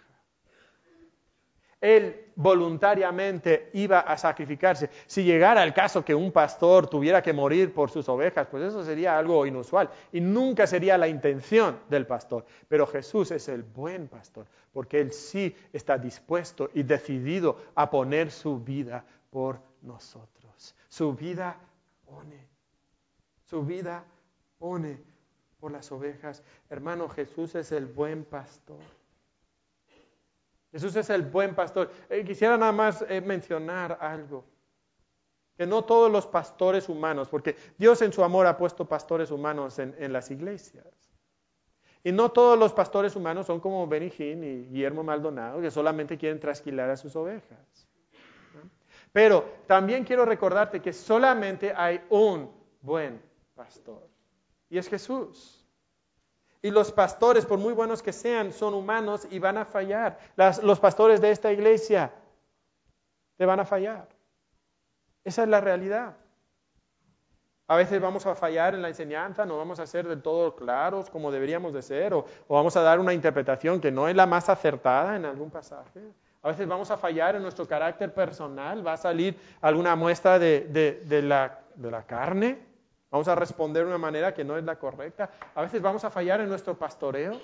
[SPEAKER 1] Él voluntariamente iba a sacrificarse. Si llegara el caso que un pastor tuviera que morir por sus ovejas, pues eso sería algo inusual y nunca sería la intención del pastor. Pero Jesús es el buen pastor, porque Él sí está dispuesto y decidido a poner su vida por nosotros. Su vida pone, su vida pone por las ovejas. Hermano, Jesús es el buen pastor. Jesús es el buen pastor. Eh, quisiera nada más eh, mencionar algo. Que no todos los pastores humanos, porque Dios en su amor ha puesto pastores humanos en, las iglesias. Y no todos los pastores humanos son como Hinn y Guillermo Maldonado, que solamente quieren trasquilar a sus ovejas. Pero también quiero recordarte que solamente hay un buen pastor. Y es Jesús. Y los pastores, por muy buenos que sean, son humanos y van a fallar. los pastores de esta iglesia te van a fallar. Esa es la realidad. A veces vamos a fallar en la enseñanza, no vamos a ser del todo claros como deberíamos de ser, o, vamos a dar una interpretación que no es la más acertada en algún pasaje. A veces vamos a fallar en nuestro carácter personal, va a salir alguna muestra de la carne, Vamos a responder de una manera que no es la correcta. A veces vamos a fallar en nuestro pastoreo,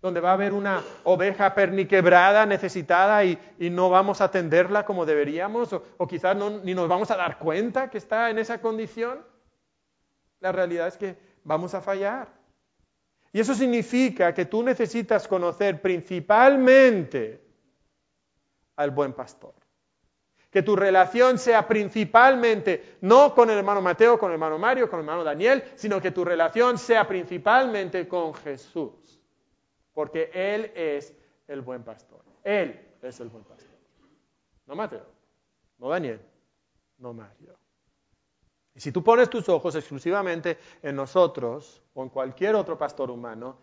[SPEAKER 1] donde va a haber una oveja perniquebrada, necesitada, y, no vamos a atenderla como deberíamos, o, quizás ni nos vamos a dar cuenta que está en esa condición. La realidad es que vamos a fallar. Y eso significa que tú necesitas conocer principalmente al buen pastor. Que tu relación sea principalmente no con el hermano Mateo, con el hermano Mario, con el hermano Daniel, sino que tu relación sea principalmente con Jesús. Porque Él es el buen pastor. Él es el buen pastor. No Mateo, no Daniel, no Mario. Y si tú pones tus ojos exclusivamente en nosotros o en cualquier otro pastor humano,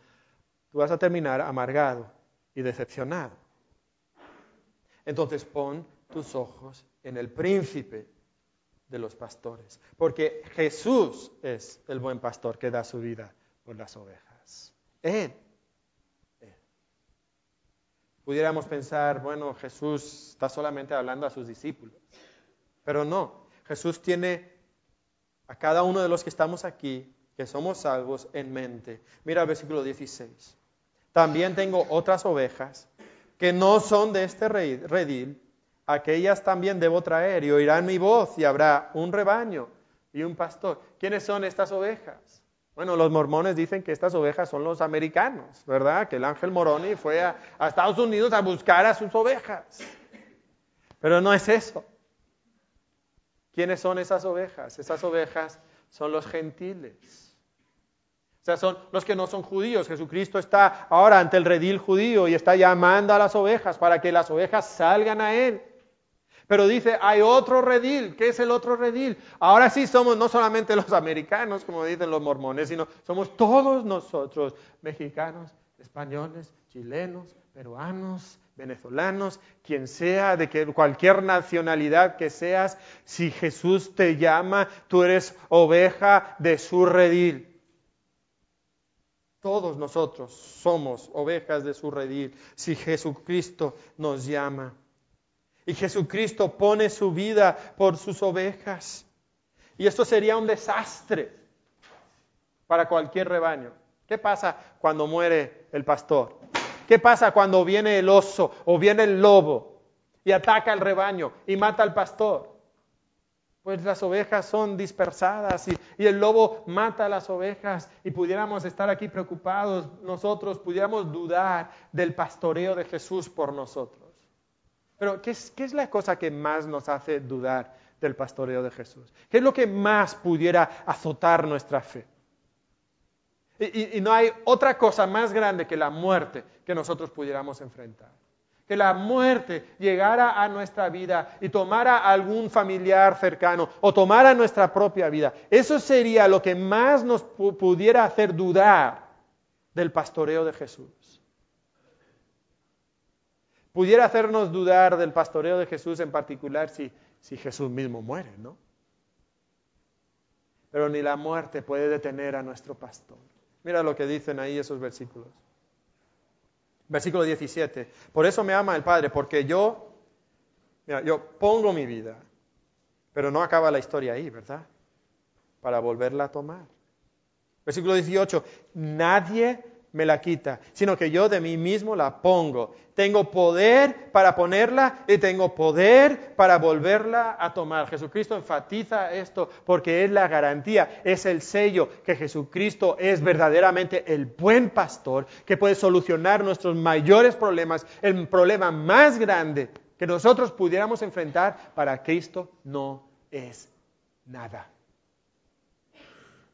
[SPEAKER 1] tú vas a terminar amargado y decepcionado. Entonces pon tus ojos en el príncipe de los pastores, porque Jesús es el buen pastor que da su vida por las ovejas. Él. Pudiéramos pensar, bueno, Jesús está solamente hablando a sus discípulos, pero no, Jesús tiene a cada uno de los que estamos aquí, que somos salvos, en mente. Mira el versículo 16. También tengo otras ovejas que no son de este redil aquellas también debo traer y oirán mi voz y habrá un rebaño y un pastor. ¿Quiénes son estas ovejas? Bueno, los mormones dicen que estas ovejas son los americanos, ¿verdad? Que el ángel Moroni fue a, a Estados Unidos a buscar a sus ovejas. Pero no es eso. ¿Quiénes son esas ovejas? Esas ovejas son los gentiles. O sea, son los que no son judíos. Jesucristo está ahora ante el redil judío y está llamando a las ovejas para que las ovejas salgan a Él. Pero dice, hay otro redil. ¿Qué es el otro redil? Ahora sí somos no solamente los americanos, como dicen los mormones, sino somos todos nosotros, mexicanos, españoles, chilenos, peruanos, venezolanos, quien sea, de que cualquier nacionalidad que seas, si Jesús te llama, tú eres oveja de su redil. Todos nosotros somos ovejas de su redil si Jesucristo nos llama. Y Jesucristo pone su vida por sus ovejas. Y esto sería un desastre para cualquier rebaño. ¿Qué pasa cuando muere el pastor? ¿Qué pasa cuando viene el oso o viene el lobo y ataca al rebaño y mata al pastor? Pues las ovejas son dispersadas y, el lobo mata a las ovejas y pudiéramos estar aquí preocupados nosotros, pudiéramos dudar del pastoreo de Jesús por nosotros. Pero ¿qué es, qué es la cosa que más nos hace dudar del pastoreo de Jesús? ¿Qué es lo que más pudiera azotar nuestra fe? Y, no hay otra cosa más grande que la muerte que nosotros pudiéramos enfrentar. Que la muerte llegara a nuestra vida y tomara a algún familiar cercano o tomara nuestra propia vida. Eso sería lo que más nos pudiera hacer dudar del pastoreo de Jesús. Pudiera hacernos dudar del pastoreo de Jesús en particular si, Jesús mismo muere, ¿no? Pero ni la muerte puede detener a nuestro pastor. Mira lo que dicen ahí esos versículos. Versículo 17. Por eso me ama el Padre, porque yo, mira, yo pongo mi vida, pero no acaba la historia ahí, ¿verdad? Para volverla a tomar. Versículo 18. Nadie me la quita, sino que yo de mí mismo la pongo. Tengo poder para ponerla y tengo poder para volverla a tomar. Jesucristo enfatiza esto porque es la garantía, es el sello que Jesucristo es verdaderamente el buen pastor que puede solucionar nuestros mayores problemas, el problema más grande que nosotros pudiéramos enfrentar para Cristo no es nada.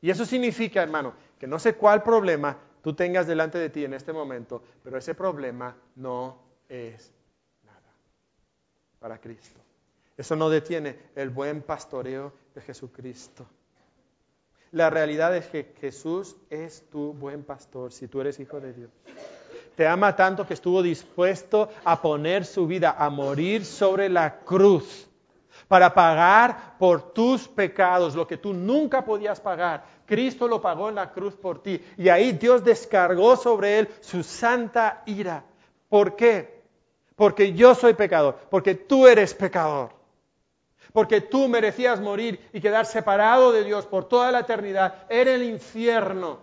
[SPEAKER 1] Y eso significa, hermano, que no sé cuál problema tú tengas delante de ti en este momento, pero ese problema no es nada para Cristo. Eso no detiene el buen pastoreo de Jesucristo. La realidad es que Jesús es tu buen pastor si tú eres hijo de Dios. Te ama tanto que estuvo dispuesto a poner su vida, a morir sobre la cruz para pagar por tus pecados, lo que tú nunca podías pagar. Cristo lo pagó en la cruz por ti. Y ahí Dios descargó sobre él su santa ira. ¿Por qué? Porque yo soy pecador, porque tú eres pecador. Porque tú merecías morir y quedar separado de Dios por toda la eternidad en el infierno.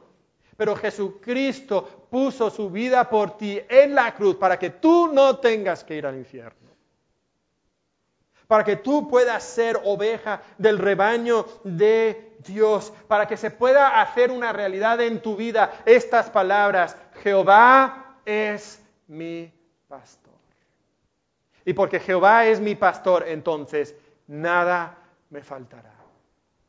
[SPEAKER 1] Pero Jesucristo puso su vida por ti en la cruz para que tú no tengas que ir al infierno para que tú puedas ser oveja del rebaño de Dios, para que se pueda hacer una realidad en tu vida estas palabras, Jehová es mi pastor. Y porque Jehová es mi pastor, entonces nada me faltará.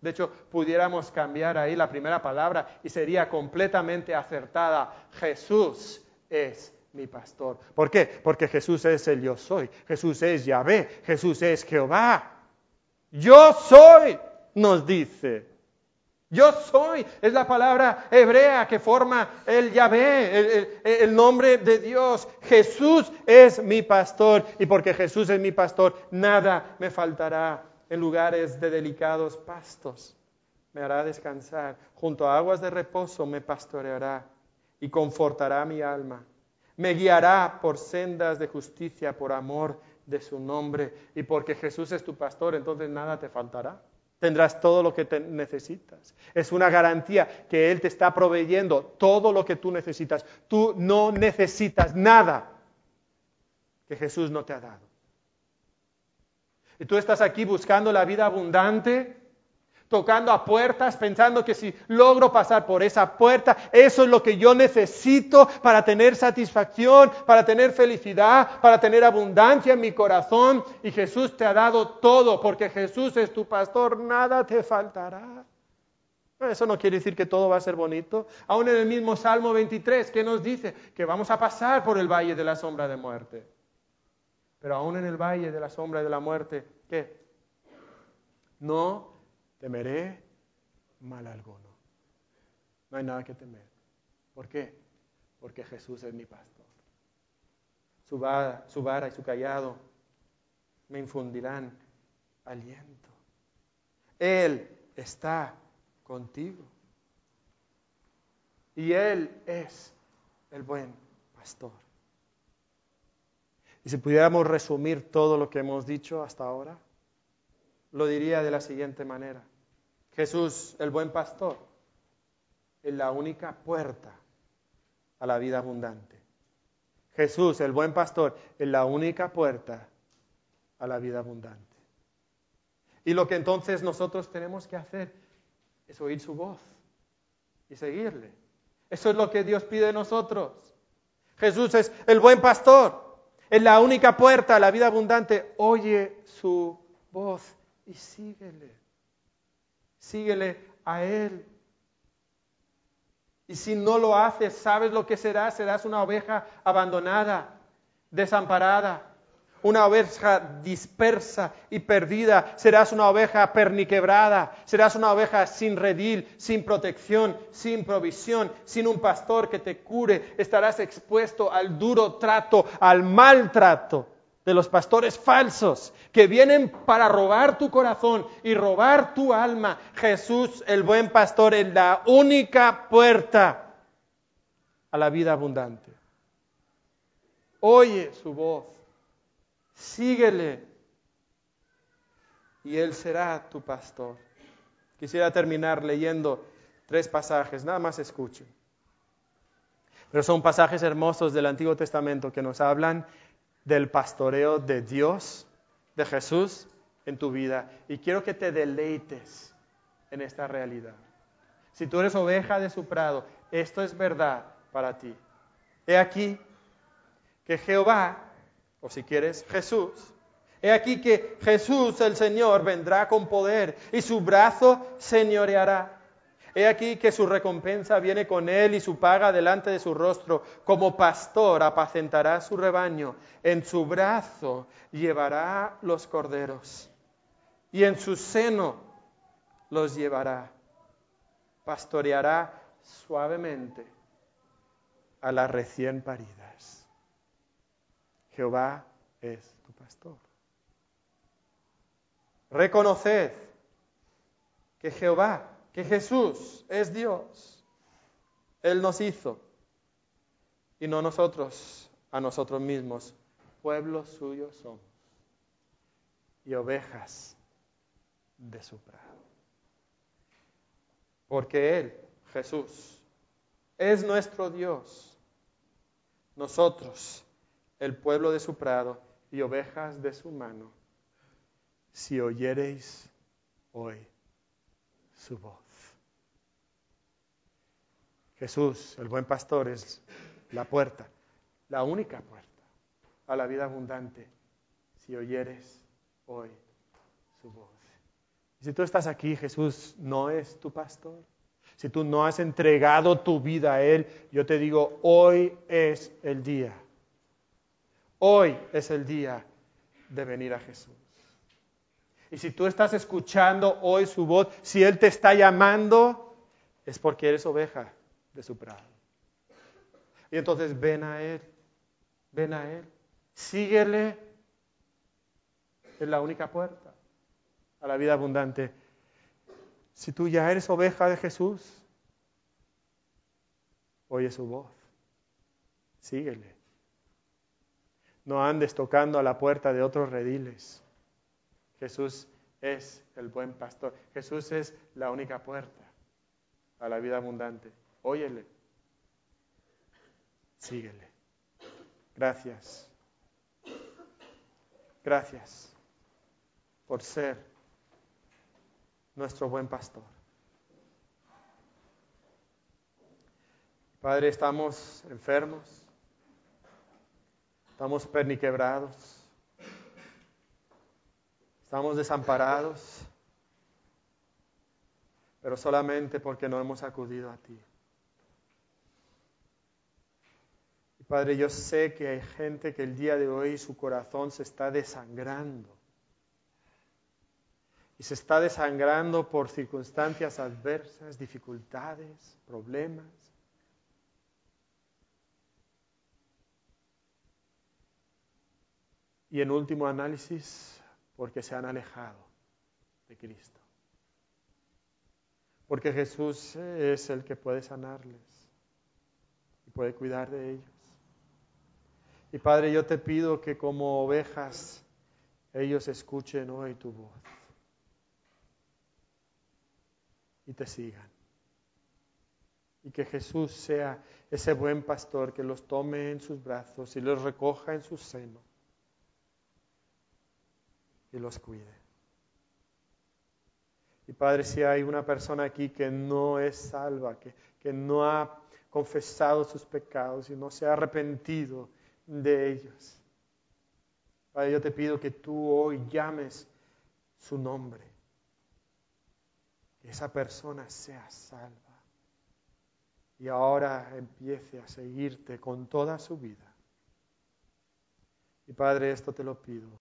[SPEAKER 1] De hecho, pudiéramos cambiar ahí la primera palabra y sería completamente acertada. Jesús es mi pastor. ¿Por qué? Porque Jesús es el yo soy, Jesús es Yahvé, Jesús es Jehová. Yo soy, nos dice. Yo soy, es la palabra hebrea que forma el Yahvé, el, el, nombre de Dios. Jesús es mi pastor y porque Jesús es mi pastor, nada me faltará en lugares de delicados pastos. Me hará descansar, junto a aguas de reposo me pastoreará y confortará mi alma me guiará por sendas de justicia por amor de su nombre. Y porque Jesús es tu pastor, entonces nada te faltará. Tendrás todo lo que te necesitas. Es una garantía que Él te está proveyendo todo lo que tú necesitas. Tú no necesitas nada que Jesús no te ha dado. Y tú estás aquí buscando la vida abundante tocando a puertas, pensando que si logro pasar por esa puerta, eso es lo que yo necesito para tener satisfacción, para tener felicidad, para tener abundancia en mi corazón. Y Jesús te ha dado todo, porque Jesús es tu pastor, nada te faltará. Eso no quiere decir que todo va a ser bonito. Aún en el mismo Salmo 23, que nos dice? Que vamos a pasar por el valle de la sombra de muerte. Pero aún en el valle de la sombra de la muerte, ¿qué? No temeré mal alguno. No hay nada que temer. ¿Por qué? Porque Jesús es mi pastor. Su vara, y su callado me infundirán aliento. Él está contigo. Y Él es el buen pastor. Y si pudiéramos resumir todo lo que hemos dicho hasta ahora, lo diría de la siguiente manera. Jesús, el buen pastor, es la única puerta a la vida abundante. Jesús, el buen pastor, es la única puerta a la vida abundante. Y lo que entonces nosotros tenemos que hacer es oír su voz y seguirle. Eso es lo que Dios pide de nosotros. Jesús es el buen pastor, es la única puerta a la vida abundante. Oye su voz y síguele. Síguele a Él. Y si no lo haces, ¿sabes lo que serás? Serás una oveja abandonada, desamparada, una oveja dispersa y perdida, serás una oveja perniquebrada, serás una oveja sin redil, sin protección, sin provisión, sin un pastor que te cure, estarás expuesto al duro trato, al maltrato de los pastores falsos que vienen para robar tu corazón y robar tu alma. Jesús, el buen pastor, es la única puerta a la vida abundante. Oye su voz síguele y Él será tu pastor. Quisiera terminar leyendo tres pasajes, nada más escuchen. Pero son pasajes hermosos del Antiguo Testamento que nos hablan del pastoreo de Dios, de Jesús en tu vida. Y quiero que te deleites en esta realidad. Si tú eres oveja de su prado, esto es verdad para ti. He aquí que Jehová o si quieres, Jesús. He aquí que Jesús el Señor vendrá con poder y su brazo señoreará. He aquí que su recompensa viene con él y su paga delante de su rostro. Como pastor apacentará su rebaño. En su brazo llevará los corderos y en su seno los llevará. Pastoreará suavemente a las recién paridas. Jehová es tu pastor. Reconoced que Jehová, que Jesús es Dios. Él nos hizo y no nosotros a nosotros mismos. Pueblo suyo somos y ovejas de su prado. Porque Él, Jesús, es nuestro Dios. Nosotros el pueblo de su prado y ovejas de su mano, si oyereis hoy su voz. Jesús, el buen pastor, es la puerta, la única puerta a la vida abundante, si oyeres hoy su voz. Si tú estás aquí, Jesús no es tu pastor. Si tú no has entregado tu vida a Él, yo te digo, hoy es el día Hoy es el día de venir a Jesús. Y si tú estás escuchando hoy su voz, si Él te está llamando, es porque eres oveja de su prado. Y entonces ven a Él, ven a Él, síguele. Es la única puerta a la vida abundante. Si tú ya eres oveja de Jesús, oye su voz, síguele. No andes tocando a la puerta de otros rediles. Jesús es el buen pastor. Jesús es la única puerta a la vida abundante. Óyele. Síguele. Gracias. Gracias por ser nuestro buen pastor. Padre, estamos enfermos. Estamos perniquebrados. Estamos desamparados. Pero solamente porque no hemos acudido a ti. Y Padre, yo sé que hay gente que el día de hoy su corazón se está desangrando. Y se está desangrando por circunstancias adversas, dificultades, problemas. Y en último análisis, porque se han alejado de Cristo. Porque Jesús es el que puede sanarles y puede cuidar de ellos. Y Padre, yo te pido que como ovejas ellos escuchen hoy tu voz y te sigan. y que Jesús sea ese buen pastor que los tome en sus brazos y los recoja en su seno y los cuide. Y Padre, si hay una persona aquí que no es salva, que, que no ha confesado sus pecados y no se ha arrepentido de ellos, Padre, yo te pido que tú hoy llames su nombre, que esa persona sea salva. Y ahora empiece a seguirte con toda su vida. Y Padre, esto te lo pido